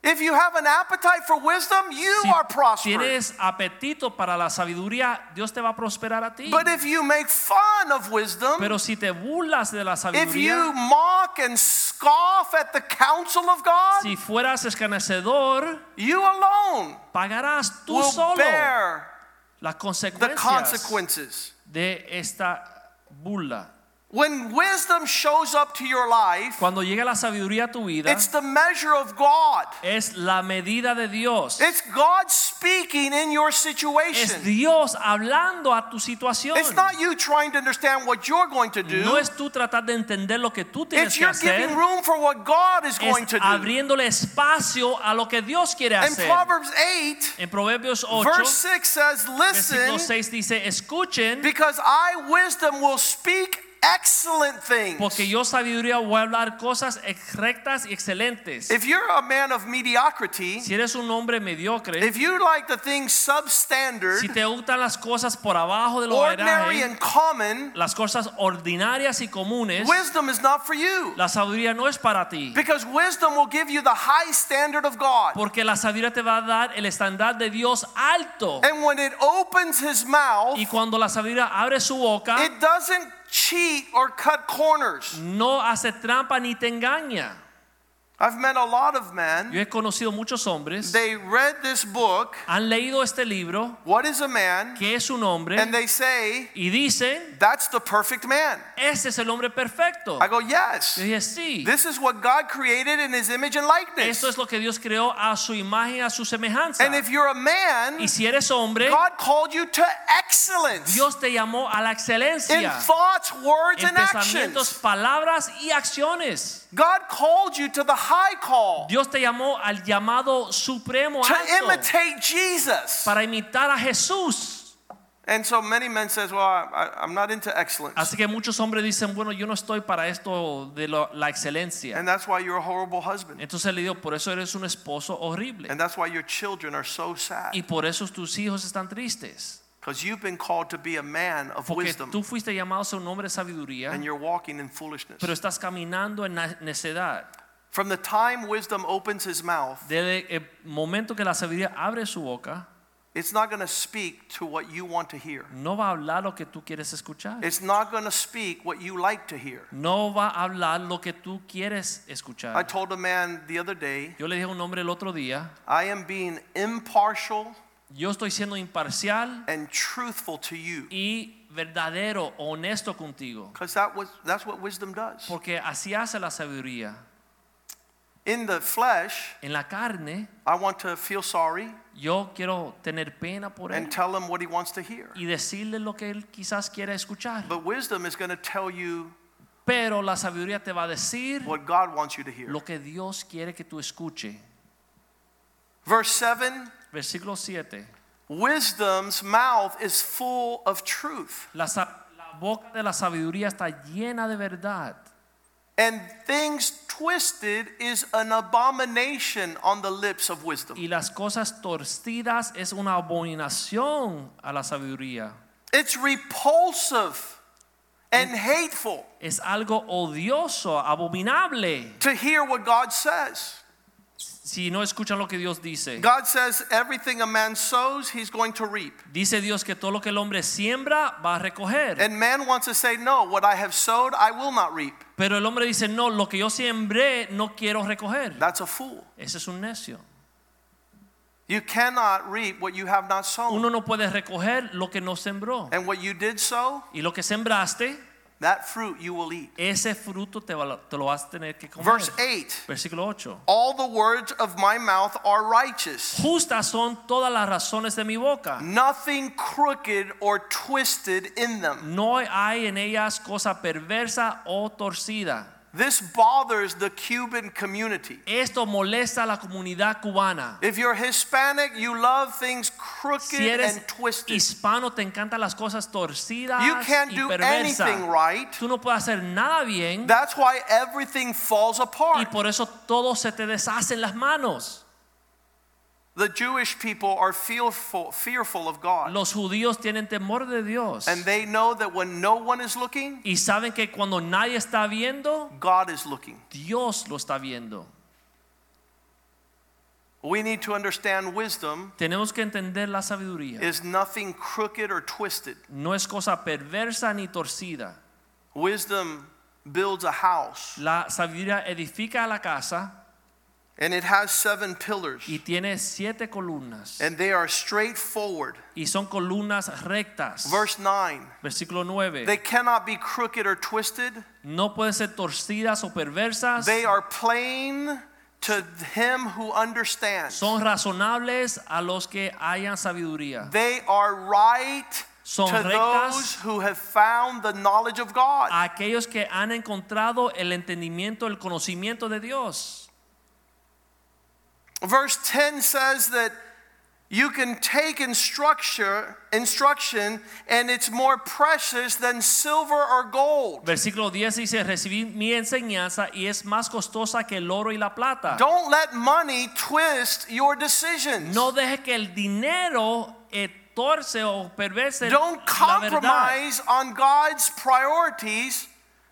If you have an appetite for wisdom, you Si are prosperous. tienes apetito para la sabiduría, Dios te va a prosperar a ti. But if you make fun of wisdom, Pero si te burlas de la if sabiduría, you mock and scoff at the counsel of God, si fueras escarnecedor, you alone pagarás tú will solo bear las the consecuencias consequences. de esta burla. When wisdom shows up to your life, Cuando llega la sabiduría a tu vida, it's the measure of God. es la medida de Dios. It's God speaking in your situation. Es. Dios hablando a tu situación. It's not you trying to understand what you're going to do. No es tú tratar de entender lo que tú tienes It's que you're hacer. giving room for what God is going to do. abriéndole espacio a lo que Dios quiere In hacer. Proverbs 8, En Proverbios 8, verse 6 says, "Listen." versículo Listen, 6 dice, escuchen, because I, wisdom, will speak excellent things. porque yo sabiduría voy a hablar cosas rectas y excelentes. If you're a man of mediocrity, Si eres un hombre mediocre, if you like the things substandard, si te gustan las cosas por abajo de lo ordinary and common, las cosas ordinarias y comunes, wisdom is not for you. la sabiduría no es para ti. Because wisdom will give you the high standard of God. Porque la sabiduría te va a dar el estándar de Dios alto. And when it opens his mouth, Y cuando la sabiduría abre su boca, it doesn't cheat or cut corners. no hace trampa ni te engaña. I've met a lot of men. Yo he conocido muchos hombres, They read this book, han leído este libro, What is a Man? que es un hombre, And they say, y dicen, That's the perfect man. ese es el hombre perfecto. I go, Yes. Yo dije, sí, This is what God created in his image and likeness. esto es lo que Dios creó a su imagen, a su semejanza. And if you're a man, Y si eres hombre, God called you to excellence Dios te llamó a la excelencia. in thoughts, words, en and pensamientos, palabras y acciones. God called you to the high call Dios te llamó al llamado supremo to alto imitate Jesus. para imitar a Jesús. And so many men says, "Well, I, I'm not into excellence," Así que muchos hombres dicen, bueno, yo no estoy para esto de lo- la excelencia. and that's why you're a horrible husband, Entonces le digo, por eso eres un esposo horrible. and that's why your children are so sad Y por eso tus hijos están tristes. because you've been called to be a man of Porque wisdom, tú fuiste llamado a ser un hombre de sabiduría, and you're walking in foolishness. pero estás caminando en necedad. From the time wisdom opens his mouth, Desde el momento que la sabiduría abre su boca, it's not going to speak to what you want to hear. no va a hablar lo que tú quieres escuchar. It's not going to speak what you like to hear. No va a hablar lo que tú quieres escuchar. I told a man the other day, Yo le dije a un hombre el otro día, I am being impartial yo estoy siendo imparcial and truthful to you y verdadero, honesto contigo. because that was that's what wisdom does. Porque así hace la sabiduría. In the flesh, En la carne, I want to feel sorry yo quiero tener pena por él and tell him what he wants to hear. y decirle lo que él quizás quiera escuchar. But wisdom is going to tell you Pero la sabiduría te va a decir what God wants you to hear. lo que Dios quiere que tú escuche. Verse 7 Versículo 7. Wisdom's mouth is full of truth, La, sa- la boca de la sabiduría está llena de verdad. And things twisted is an abomination on the lips of wisdom. Y las cosas torcidas es una abominación a la sabiduría. It's repulsive and hateful Es algo odioso, abominable. to hear what God says. Si no escuchan lo que Dios dice. God says everything a man sows, he's going to reap. Dice Dios que todo lo que el hombre siembra va a recoger. And man wants to say, No, what I have sowed, I will not reap. Pero el hombre dice, no, lo que yo sembré no quiero recoger. That's a fool. Ese es un necio. You cannot reap what you have not sown. Uno no puede recoger lo que no sembró. And what you did sow, Y lo que sembraste, that fruit you will eat. ese fruto te, va- te lo vas a tener que comer. Verse 8 Versículo 8. All the words of my mouth are righteous. Justas son todas las razones de mi boca. Nothing crooked or twisted in them. No hay en ellas cosa perversa o torcida. This bothers the Cuban community. Esto molesta a la comunidad cubana. If you're Hispanic, you love things crooked Si eres and twisted. hispano, te encantan las cosas torcidas You can't y do perversas. anything right. Tú no puedes hacer nada bien That's why everything falls apart. y por eso todo se te deshace en las manos. The Jewish people are fearful, fearful of God. Los judíos tienen temor de Dios And they know that when no one is looking, y saben que cuando nadie está viendo, God is looking. Dios lo está viendo. We need to understand wisdom Tenemos que entender la sabiduría. is nothing crooked or twisted. No es cosa perversa ni torcida. Wisdom builds a house La sabiduría edifica la casa and it has seven pillars y tiene siete columnas and they are straightforward. y son columnas rectas. Verse 9 Versículo 9. they cannot be crooked or twisted, No pueden ser torcidas o perversas. they are plain to him who understands. Son razonables a los que hallan sabiduría. They are right Son to those who have found the knowledge of God. A aquellos que han encontrado el entendimiento, el conocimiento de Dios. Verse 10 says that you can take instruction, instruction and it's more precious than silver or gold. Versículo 10 dice, recibí mi enseñanza y es más costosa que el oro y la plata. Don't let money twist your decisions. No deje que el dinero torce o perverse Don't compromise on God's priorities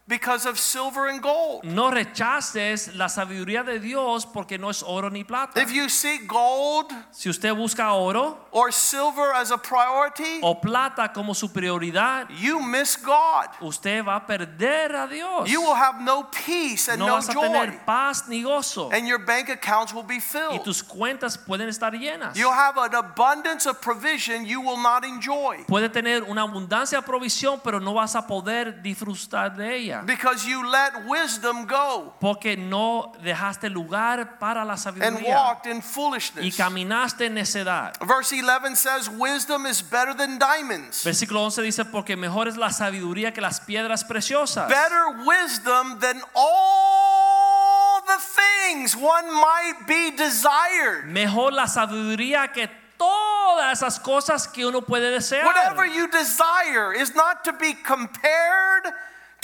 because of silver and gold. No rechaces la sabiduría de Dios porque no es oro ni plata. If you seek gold Si usted busca oro or silver as a priority, o plata como su prioridad, you miss God. usted va a perder a Dios. You will have no peace and No no vas a joy, tener paz ni gozo. and your bank accounts will be filled. Y tus cuentas pueden estar llenas. You'll have an abundance of provision you will not enjoy Puede tener una abundancia de provisión, pero no vas a poder disfrutar de ella. Because you let wisdom go Porque no dejaste lugar para la sabiduría. and sabiduría. walked in foolishness. Y caminaste en necedad. Verse 11 says, Wisdom is better than diamonds. Versículo 11 dice, porque mejor es la sabiduría que las piedras preciosas. Better wisdom than all the things one might be desired. Mejor la sabiduría que todas esas cosas que uno puede desear. Whatever you desire is not to be compared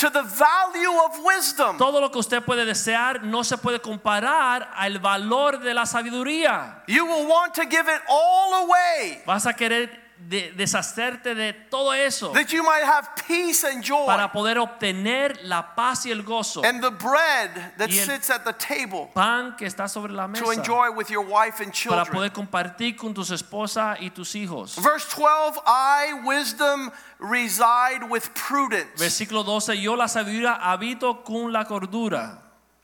to the value of wisdom. Todo lo que usted puede desear no se puede comparar al valor de la sabiduría. You will want to give it all away Vas a querer de- deshacerte de todo eso that you might have peace and joy. para poder obtener la paz y el gozo. and the bread that sits at the table Pan que está sobre la mesa to enjoy with your wife and children. para poder compartir con tus esposas y tus hijos. Verse 12 I, wisdom, reside with prudence. Versículo 12, yo la sabiduría habito con la cordura.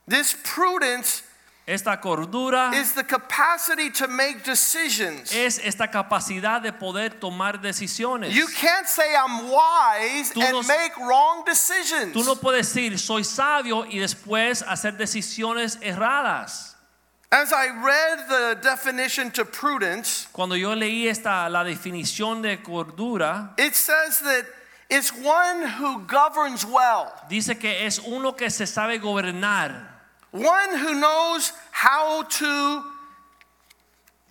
This prudence Esta cordura is the capacity to make decisions. es esta capacidad de poder tomar decisiones. You can't say I'm wise Tú and no- make wrong decisions. Tú no puedes decir soy sabio y después hacer decisiones erradas. As I read the definition to prudence, Cuando yo leí esta la definición de cordura, it says that it's one who governs well, dice que es uno que se sabe gobernar, one who knows how to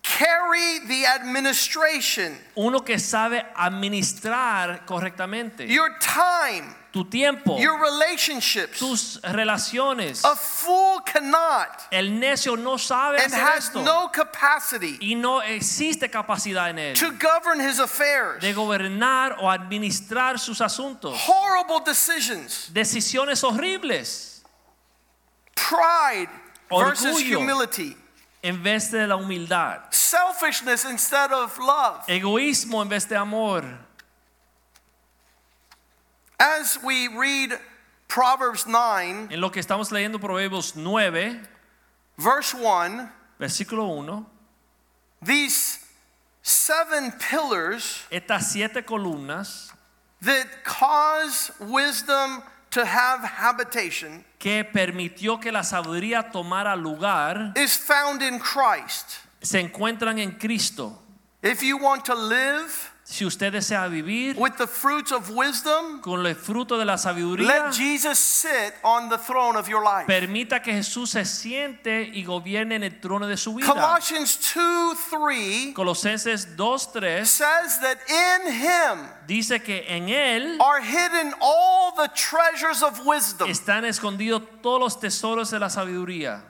carry the administration, uno que sabe administrar correctamente your time, tu tiempo, your relationships. tus relaciones. A fool cannot El necio no sabe and has esto no capacity y no existe capacidad en él to govern his affairs. de gobernar o administrar sus asuntos. Horrible decisions, Decisiones horribles, pride versus humility. en vez de la humildad, selfishness instead of love. egoísmo en vez de amor. As we read Proverbs 9, En lo que estamos leyendo Proverbios 9, verse 1, versículo 1, these seven pillars estas siete columnas that cause wisdom to have habitation que permitió que la sabiduría tomara lugar is found in Christ. se encuentran en Cristo. If you want to live Si usted desea vivir with the fruits of wisdom, con el fruto de la sabiduría, let Jesus sit on the throne of your life. permita que Jesús se siente y gobierne en el trono de su vida. Colossians 2 3 Colosenses 2:3 says that in him dice que en él are hidden all the treasures of wisdom. están escondidos todos los tesoros de la sabiduría.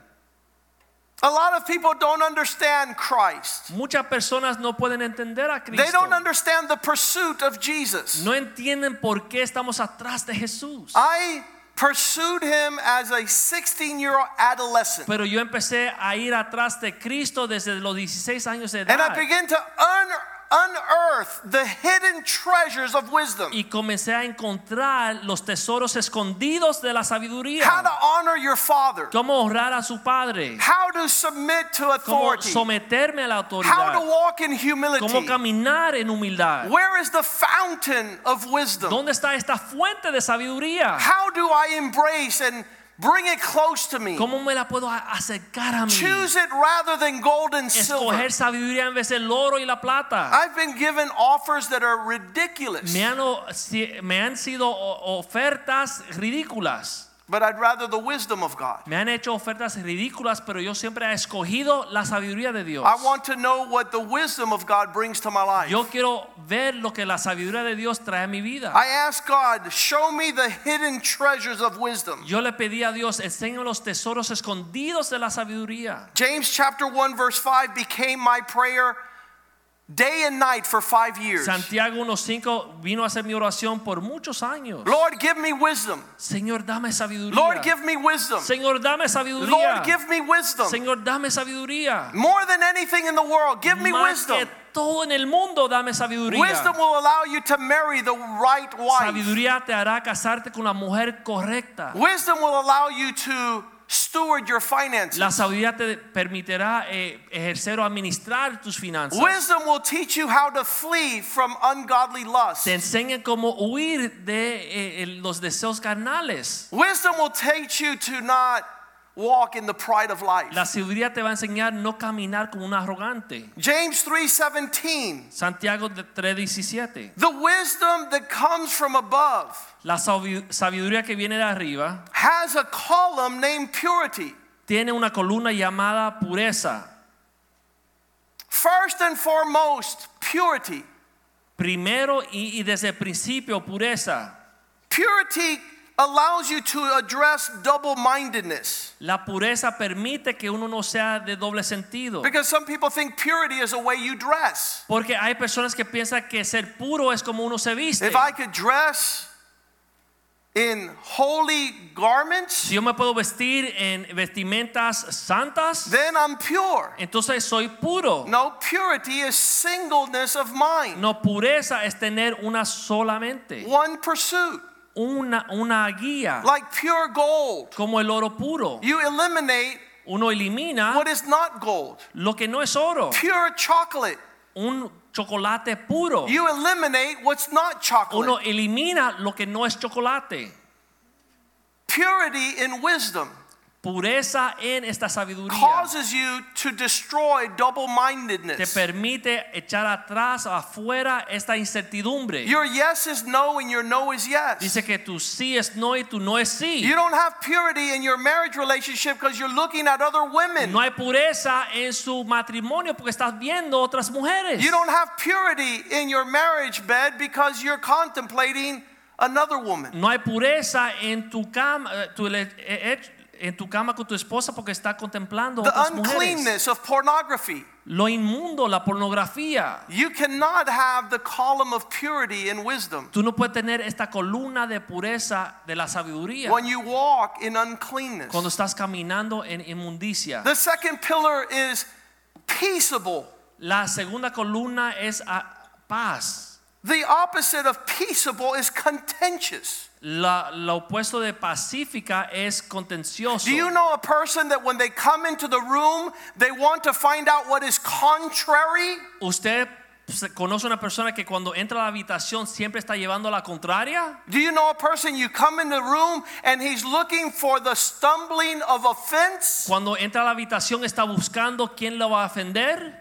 A lot of people don't understand Christ. Muchas personas no pueden entender a Cristo. They don't understand the pursuit of Jesus. No entienden por qué estamos atrás de Jesús. I pursued him as a 16 year old adolescent. Pero yo empecé a ir atrás de Cristo desde los 16 años de edad. And I began to un- unearth the hidden treasures of wisdom. Y comencé a encontrar los tesoros escondidos de la sabiduría. How to honor your father. Cómo honrar a su padre. How to submit to authority. Cómo someterme a la autoridad. How to walk in humility. Cómo caminar en humildad. Where is the fountain of wisdom? ¿Dónde está esta fuente de sabiduría? How do I embrace and bring it close to me? ¿Cómo me la puedo acercar a mí? Choose it rather than gold and silver. Escoger sabiduría en vez del oro y la plata. I've been given offers that are ridiculous, Me han, me han sido ofertas ridículas. But I'd rather the wisdom of God. Me han hecho ofertas ridículas, pero yo siempre he escogido la sabiduría de Dios. I want to know what the wisdom of God brings to my life. Yo quiero ver lo que la sabiduría de Dios trae a mi vida. I ask God, show me the hidden treasures of wisdom. Yo le pedí a Dios, enséñame los tesoros escondidos de la sabiduría. James chapter 1 verse 5 became my prayer day and night for 5 years. Santiago 1.5 vino a ser mi oración por muchos años. Lord, give me wisdom. Señor, dame sabiduría. Lord, give me wisdom. Señor, dame sabiduría. Lord, give me wisdom. Señor, dame sabiduría. More than anything in the world, give me Más wisdom. todo en el mundo, dame sabiduría. Wisdom will allow you to marry the right wife. Sabiduría te hará casarte con la mujer correcta. Wisdom will allow you to steward your finances. La sabiduría te permitirá eh, ejercer o administrar tus finanzas. Wisdom will teach you how to flee from ungodly lust. Te enseña cómo huir de eh, los deseos carnales. Wisdom will teach you to not walk in the pride of life. La sabiduría te va a enseñar no caminar como un arrogante. James 3:17 Santiago de 3:17. The wisdom that comes from above La sabi- sabiduría que viene de arriba has a column named purity. tiene una columna llamada pureza. First and foremost, purity. Primero y, y desde el principio pureza. Purity allows you to address double-mindedness. La pureza permite que uno no sea de doble sentido. Because some people think purity is a way you dress. Porque hay personas que piensan que ser puro es como uno se viste. If I could dress in holy garments, Si yo me puedo vestir en vestimentas santas, then I'm pure. entonces soy puro. No, purity is singleness of mind. No, pureza es tener una solamente, One pursuit, una, una guía, like pure gold. como el oro puro. You eliminate Uno elimina what is not gold. lo que no es oro. Pure chocolate. Un chocolate puro. You eliminate what's not chocolate. Uno elimina lo que no es chocolate. Purity in wisdom Pureza en esta sabiduría causes you to destroy double-mindedness. te permite echar atrás o afuera esta incertidumbre. Your yes is no and your no is yes. Dice que tu sí es no y tu no es sí. You don't have purity in your marriage relationship because you're looking at other women. No hay pureza en su matrimonio porque estás viendo otras mujeres. You don't have purity in your marriage bed because you're contemplating another woman. No hay pureza en tu cama, eh, tu eh, eh, en tu cama con tu esposa porque está contemplando The otras mujeres. uncleanness of pornography. Lo inmundo, la pornografía. You cannot have the column of purity and wisdom Tú no puedes tener esta columna de pureza de la sabiduría when you walk in uncleanness. cuando estás caminando en inmundicia. The second pillar is peaceable. La segunda columna es paz. The opposite of peaceable is contentious. La, lo opuesto de pacífica es contencioso. Do you know a person that when they come into the room, they want to find out what is contrary? ¿Usted conoce una persona que cuando entra a la habitación siempre está llevando la contraria? Do you know a person you come in the room and he's looking for the stumbling of offense? Cuando entra a la habitación está buscando quién lo va a ofender,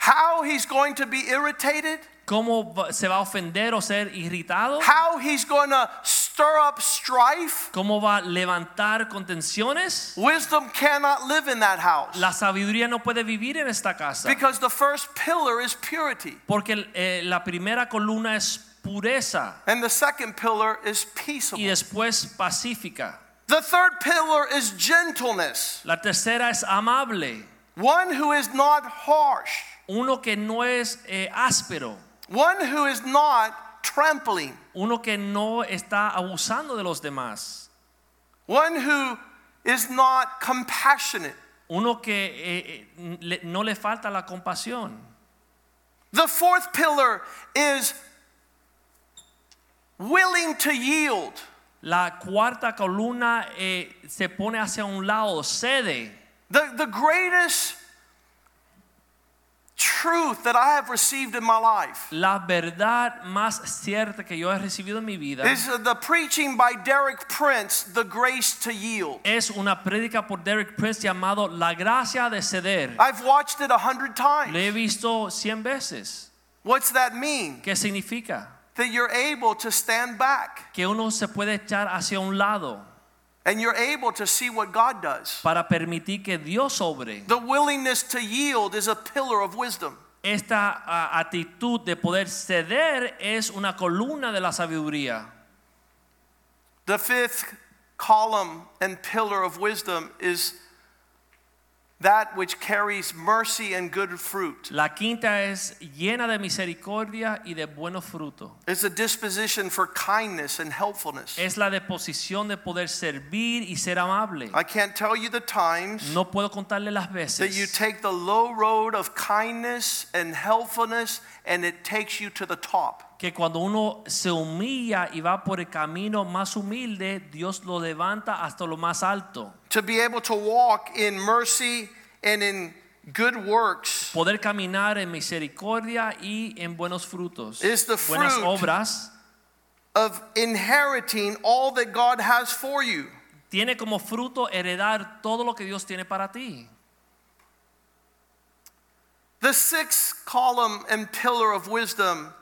How he's going to be irritated? Cómo se va a ofender o ser irritado, How he's going to stir up strife? cómo va a levantar contenciones. Wisdom cannot live in that house La sabiduría no puede vivir en esta casa because the first pillar is purity porque eh, la primera columna es pureza and the second pillar is y peaceable. después pacífica. The third pillar is gentleness, La tercera es amable, one who is not harsh, uno que no es eh, áspero, one who is not trampling, uno que no está abusando de los demás, one who is not compassionate. uno que eh, eh, no le falta la compasión. The fourth pillar is willing to yield. La cuarta columna eh, se pone hacia un lado, cede. The, the greatest truth that I have received in my life La verdad más cierta que yo he recibido en mi vida This is the preaching by Derek Prince, The Grace to Yield. es una prédica por Derek Prince llamado La gracia de ceder. I've watched it a hundred Lo times. he visto cien veces. What's that mean? ¿Qué significa? That you're able to stand back Que uno se puede echar hacia un lado and you're able to see what God does. para permitir que Dios obre. The willingness to yield is a pillar of wisdom. Esta ah, actitud de poder ceder es una columna de la sabiduría. The fifth column and pillar of wisdom is that which carries mercy and good fruit. La quinta es llena de misericordia y de buenos frutos. It's a disposition for kindness and helpfulness. Es la disposición de poder servir y ser amable. I can't tell you the times No puedo contarle las veces that you take the low road of kindness and helpfulness and it takes you to the top. Que cuando uno se humilla y va por el camino más humilde, Dios lo levanta hasta lo más alto. To be able to walk in mercy and in good works Poder caminar en misericordia y en buenos frutos. Is the Buenas fruit- obras. of inheriting all that God has for you. Tiene como fruto heredar todo lo que Dios tiene para ti. The sixth column and pillar of wisdom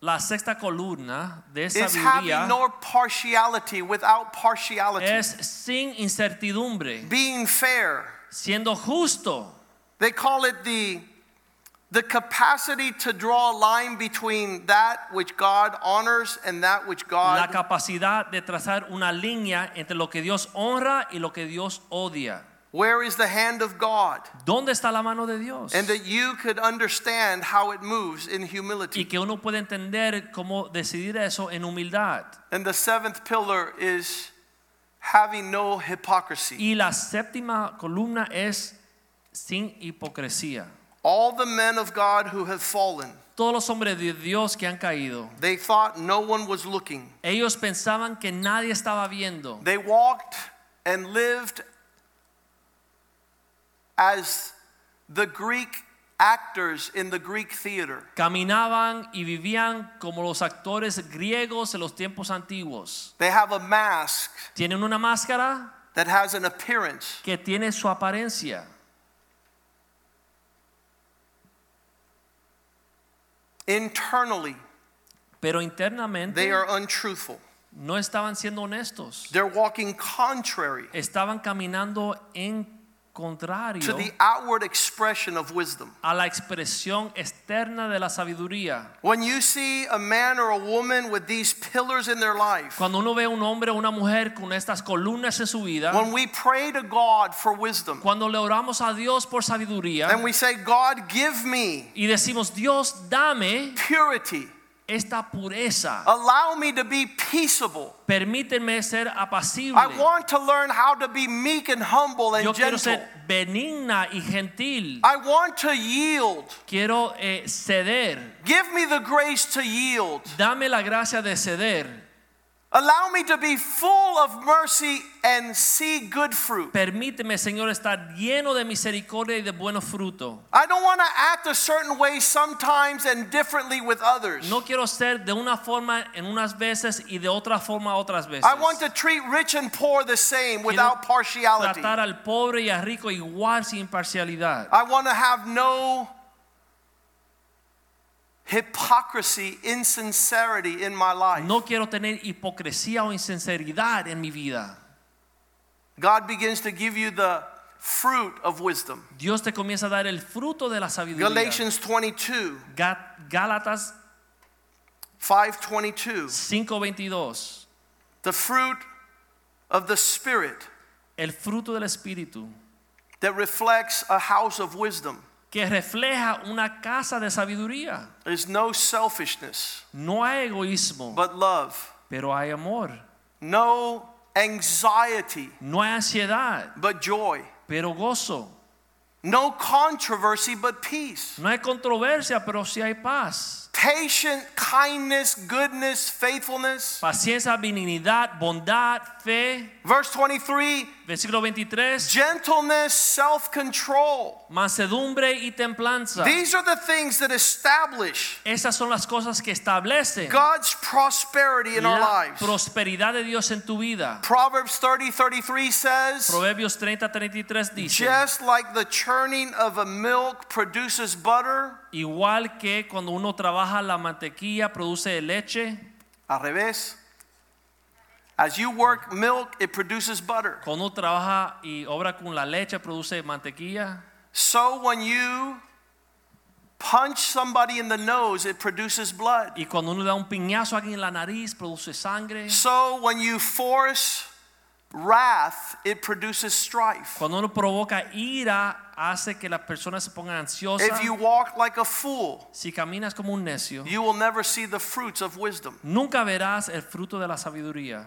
La sexta columna de is having no partiality without partiality. es sin incertidumbre, Being fair. siendo justo. They call it the the capacity to draw a line between that which God honors and that which God La capacidad de trazar una línea entre lo que Dios honra y lo que Dios odia. Where is the hand of God ¿Dónde está la mano de Dios? and that you could understand how it moves in humility. Y que uno puede entender cómo decidir eso en humildad. And the seventh pillar is having no hypocrisy. Y la séptima columna es sin hipocresía. All the men of God who have fallen, Todos los hombres de Dios que han caído, they thought no one was looking. ellos pensaban que nadie estaba viendo. They walked and lived as the Greek actors in the Greek theater. Caminaban y vivían como los actores griegos en los tiempos antiguos. They have a mask Tienen una máscara that has an appearance. que tiene su apariencia. Internally, Pero internamente they are untruthful. no estaban siendo honestos. They're walking contrary Estaban caminando en contrario to the outward expression of wisdom. a la expresión externa de la sabiduría. When you see a man or a woman with these pillars in their life, Cuando uno ve un hombre o una mujer con estas columnas en su vida, when we pray to God for wisdom, cuando le oramos a Dios por sabiduría and we say, God, give me y decimos, Dios, dame purity, esta pureza, allow me to be peaceable. permíteme ser apacible. I want to learn how to be meek and humble and Yo quiero gentle. ser benigna y gentil. I want to yield. Quiero eh, ceder. Give me the grace to yield. Dame la gracia de ceder. Allow me to be full of mercy and see good fruit. Permíteme, Señor, estar lleno de misericordia y de buenos frutos. I don't want to act a certain way sometimes and differently with others. No quiero ser de una forma en unas veces y de otra forma otras veces. I want to treat rich and poor the same without partiality. Tratar al pobre y al rico igual sin parcialidad. I want to have no hypocrisy, insincerity in my life. No quiero tener hipocresía o insinceridad en mi vida. God begins to give you the fruit of wisdom. Dios te comienza a dar el fruto de la sabiduría. Galatians 22, Ga- Gálatas 522. 5:22. The fruit of the Spirit El fruto del espíritu that reflects a house of wisdom que refleja una casa de sabiduría. is no selfishness, No hay egoísmo, but love. pero hay amor. No anxiety, No hay ansiedad, but joy. pero gozo. No controversy, but peace. No hay controversia, pero sí hay paz. Patient kindness, goodness, faithfulness. Paciencia, benignidad, bondad, fe. Verse 23 Versículo 23. gentleness, self control. Mansedumbre y templanza. These are the things that establish Esas son las cosas que establecen God's prosperity in our lives. prosperidad de Dios en tu vida. Proverbs 30 33 says, Proverbios 30, 33 dice, Just like the churning of a milk produces butter, igual que cuando uno trabaja la mantequilla produce leche, al revés. As you work milk, it produces butter. cuando uno trabaja y obra con la leche produce mantequilla, So when you punch somebody in the nose, it produces blood. y cuando uno da un piñazo a alguien en la nariz produce sangre, So when you force wrath, it produces strife. cuando uno provoca ira hace que las personas se pongan ansiosas. If you walk like a fool, Si caminas como un necio, you will never see the fruits of wisdom. nunca verás el fruto de la sabiduría.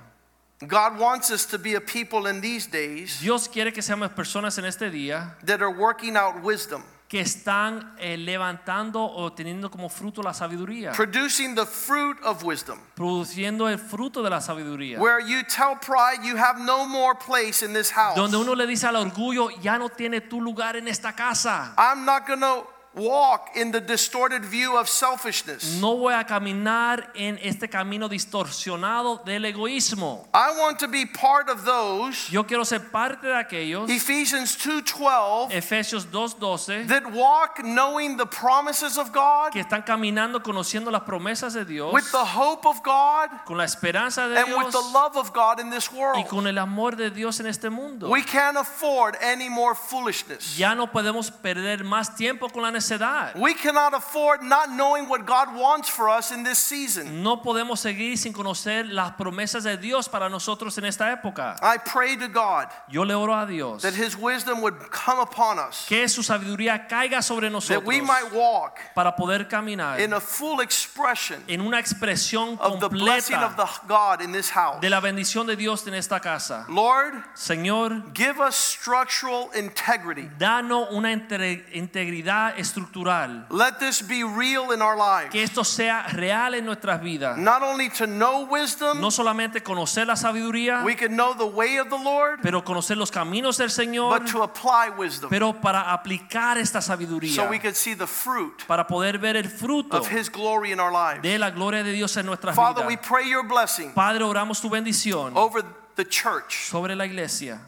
God wants us to be a people in these days Dios quiere que seamos personas en este día that are working out wisdom, que están eh, levantando o teniendo como fruto la sabiduría, producing the fruit of wisdom. produciendo el fruto de la sabiduría. Where you tell pride you have no more place in this house. Donde uno le dice al orgullo, ya no tiene tu lugar en esta casa. I'm not going to walk in the distorted view of selfishness. No voy a caminar en este camino distorsionado del egoísmo. I want to be part of those Yo quiero ser parte de aquellos, Ephesians 2:12 Efesios 2.12, that walk knowing the promises of God que están caminando conociendo las promesas de Dios, with the hope of God con la esperanza de and with the love of God in this world. y con el amor de Dios en este mundo. We can't afford any more foolishness. Ya no podemos perder más tiempo con la necedad. We cannot afford not knowing what God wants for us in this season. No podemos seguir sin conocer las promesas de Dios para nosotros en esta época. I pray to God Yo le oro a Dios that His wisdom would come upon us, que su sabiduría caiga sobre that nosotros we might walk para poder caminar in a full expression en una expresión of the blessing of completa the God in this house. de la bendición de Dios en esta casa. Lord, Señor, give us structural integrity. danos una integridad estructural. Let this be real in our lives. Que esto sea real en nuestras vidas. Not only to know wisdom, No solamente conocer la sabiduría, we can know the way of the Lord, pero conocer los caminos del Señor, but to apply wisdom pero para aplicar esta sabiduría, so we can see the fruit para poder ver el fruto of His glory in our lives. de la gloria de Dios en nuestras Father, we pray your blessing Padre, oramos tu bendición over the church. sobre la iglesia.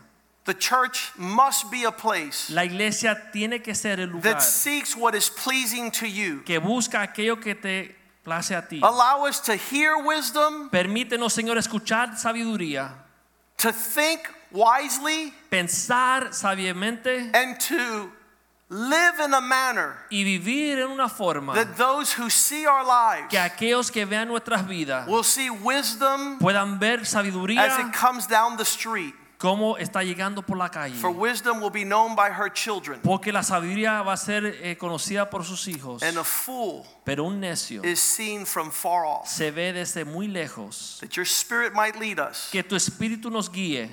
The church must be a place La iglesia tiene que ser el lugar that seeks what is pleasing to you. que busca aquello que te place a ti. Allow us to hear wisdom, Permítenos, Señor, escuchar sabiduría, to think wisely pensar sabiamente and to live in a manner y vivir en una forma that those who see our lives que aquellos que vean nuestras vidas will see wisdom puedan ver as it comes down the street. Cómo está llegando por la calle. For wisdom will be known by her children, Porque la sabiduría va a ser eh, conocida por sus hijos. and a fool Pero un necio is seen from far off. se ve desde muy lejos. That your spirit might lead us Que tu espíritu nos guíe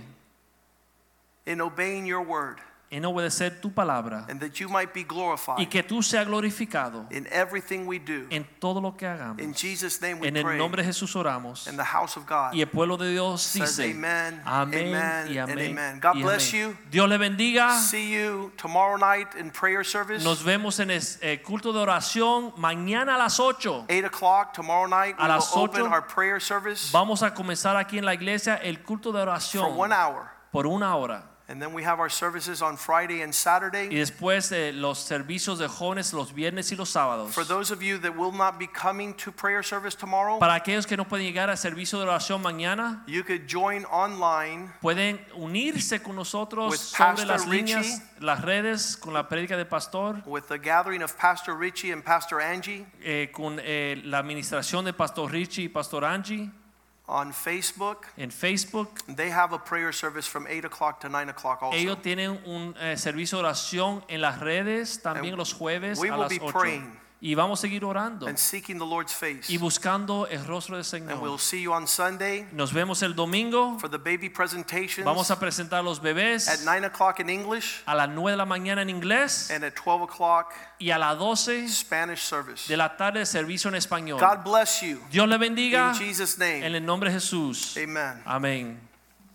in obeying your word, en obedecer tu palabra and that you might be y glorified que tú seas glorificado in everything we do. en todo lo que In hagamos. Jesus' name we En el nombre de Jesús oramos. And the house of God Y el pueblo de Dios dice amen, amén amen, y amén. amen. God y bless amén. you. Dios le bendiga. See you tomorrow night in prayer service. Nos vemos en el eh, culto de oración mañana a las 8. 8 o'clock tomorrow night, we A will las open ocho. our prayer service Vamos a comenzar aquí en la iglesia el culto de for oración one hour. por una hora. And then we have our services on Friday and Saturday. Y después eh, los servicios de jóvenes los viernes y los sábados. For those of you that will not be coming to prayer service tomorrow, Para aquellos que no pueden llegar al servicio de oración mañana, you could join online pueden unirse con nosotros With sobre Pastor las Richie. líneas, las redes, con la prédica de pastor, with the gathering of Pastor Richie and Pastor Angie eh, con eh, la administración de Pastor Richie y Pastor Angie on Facebook. en Facebook. They have a prayer service from 8 o'clock to 9 o'clock also. Ellos tienen un eh, servicio de oración en las redes también And los jueves we a will las be 8. praying. Y vamos a seguir orando and seeking the Lord's face. y buscando el rostro del And we'll see you on Sunday Nos vemos el domingo. for the baby presentations Vamos a presentar los bebés at 9 o'clock in English a las 9 de la mañana en inglés and at 12 o'clock y a las 12 Spanish service. de la tarde servicio en español. God bless you. Dios le bendiga In Jesus' en name, el nombre de Jesús. amen. Amén.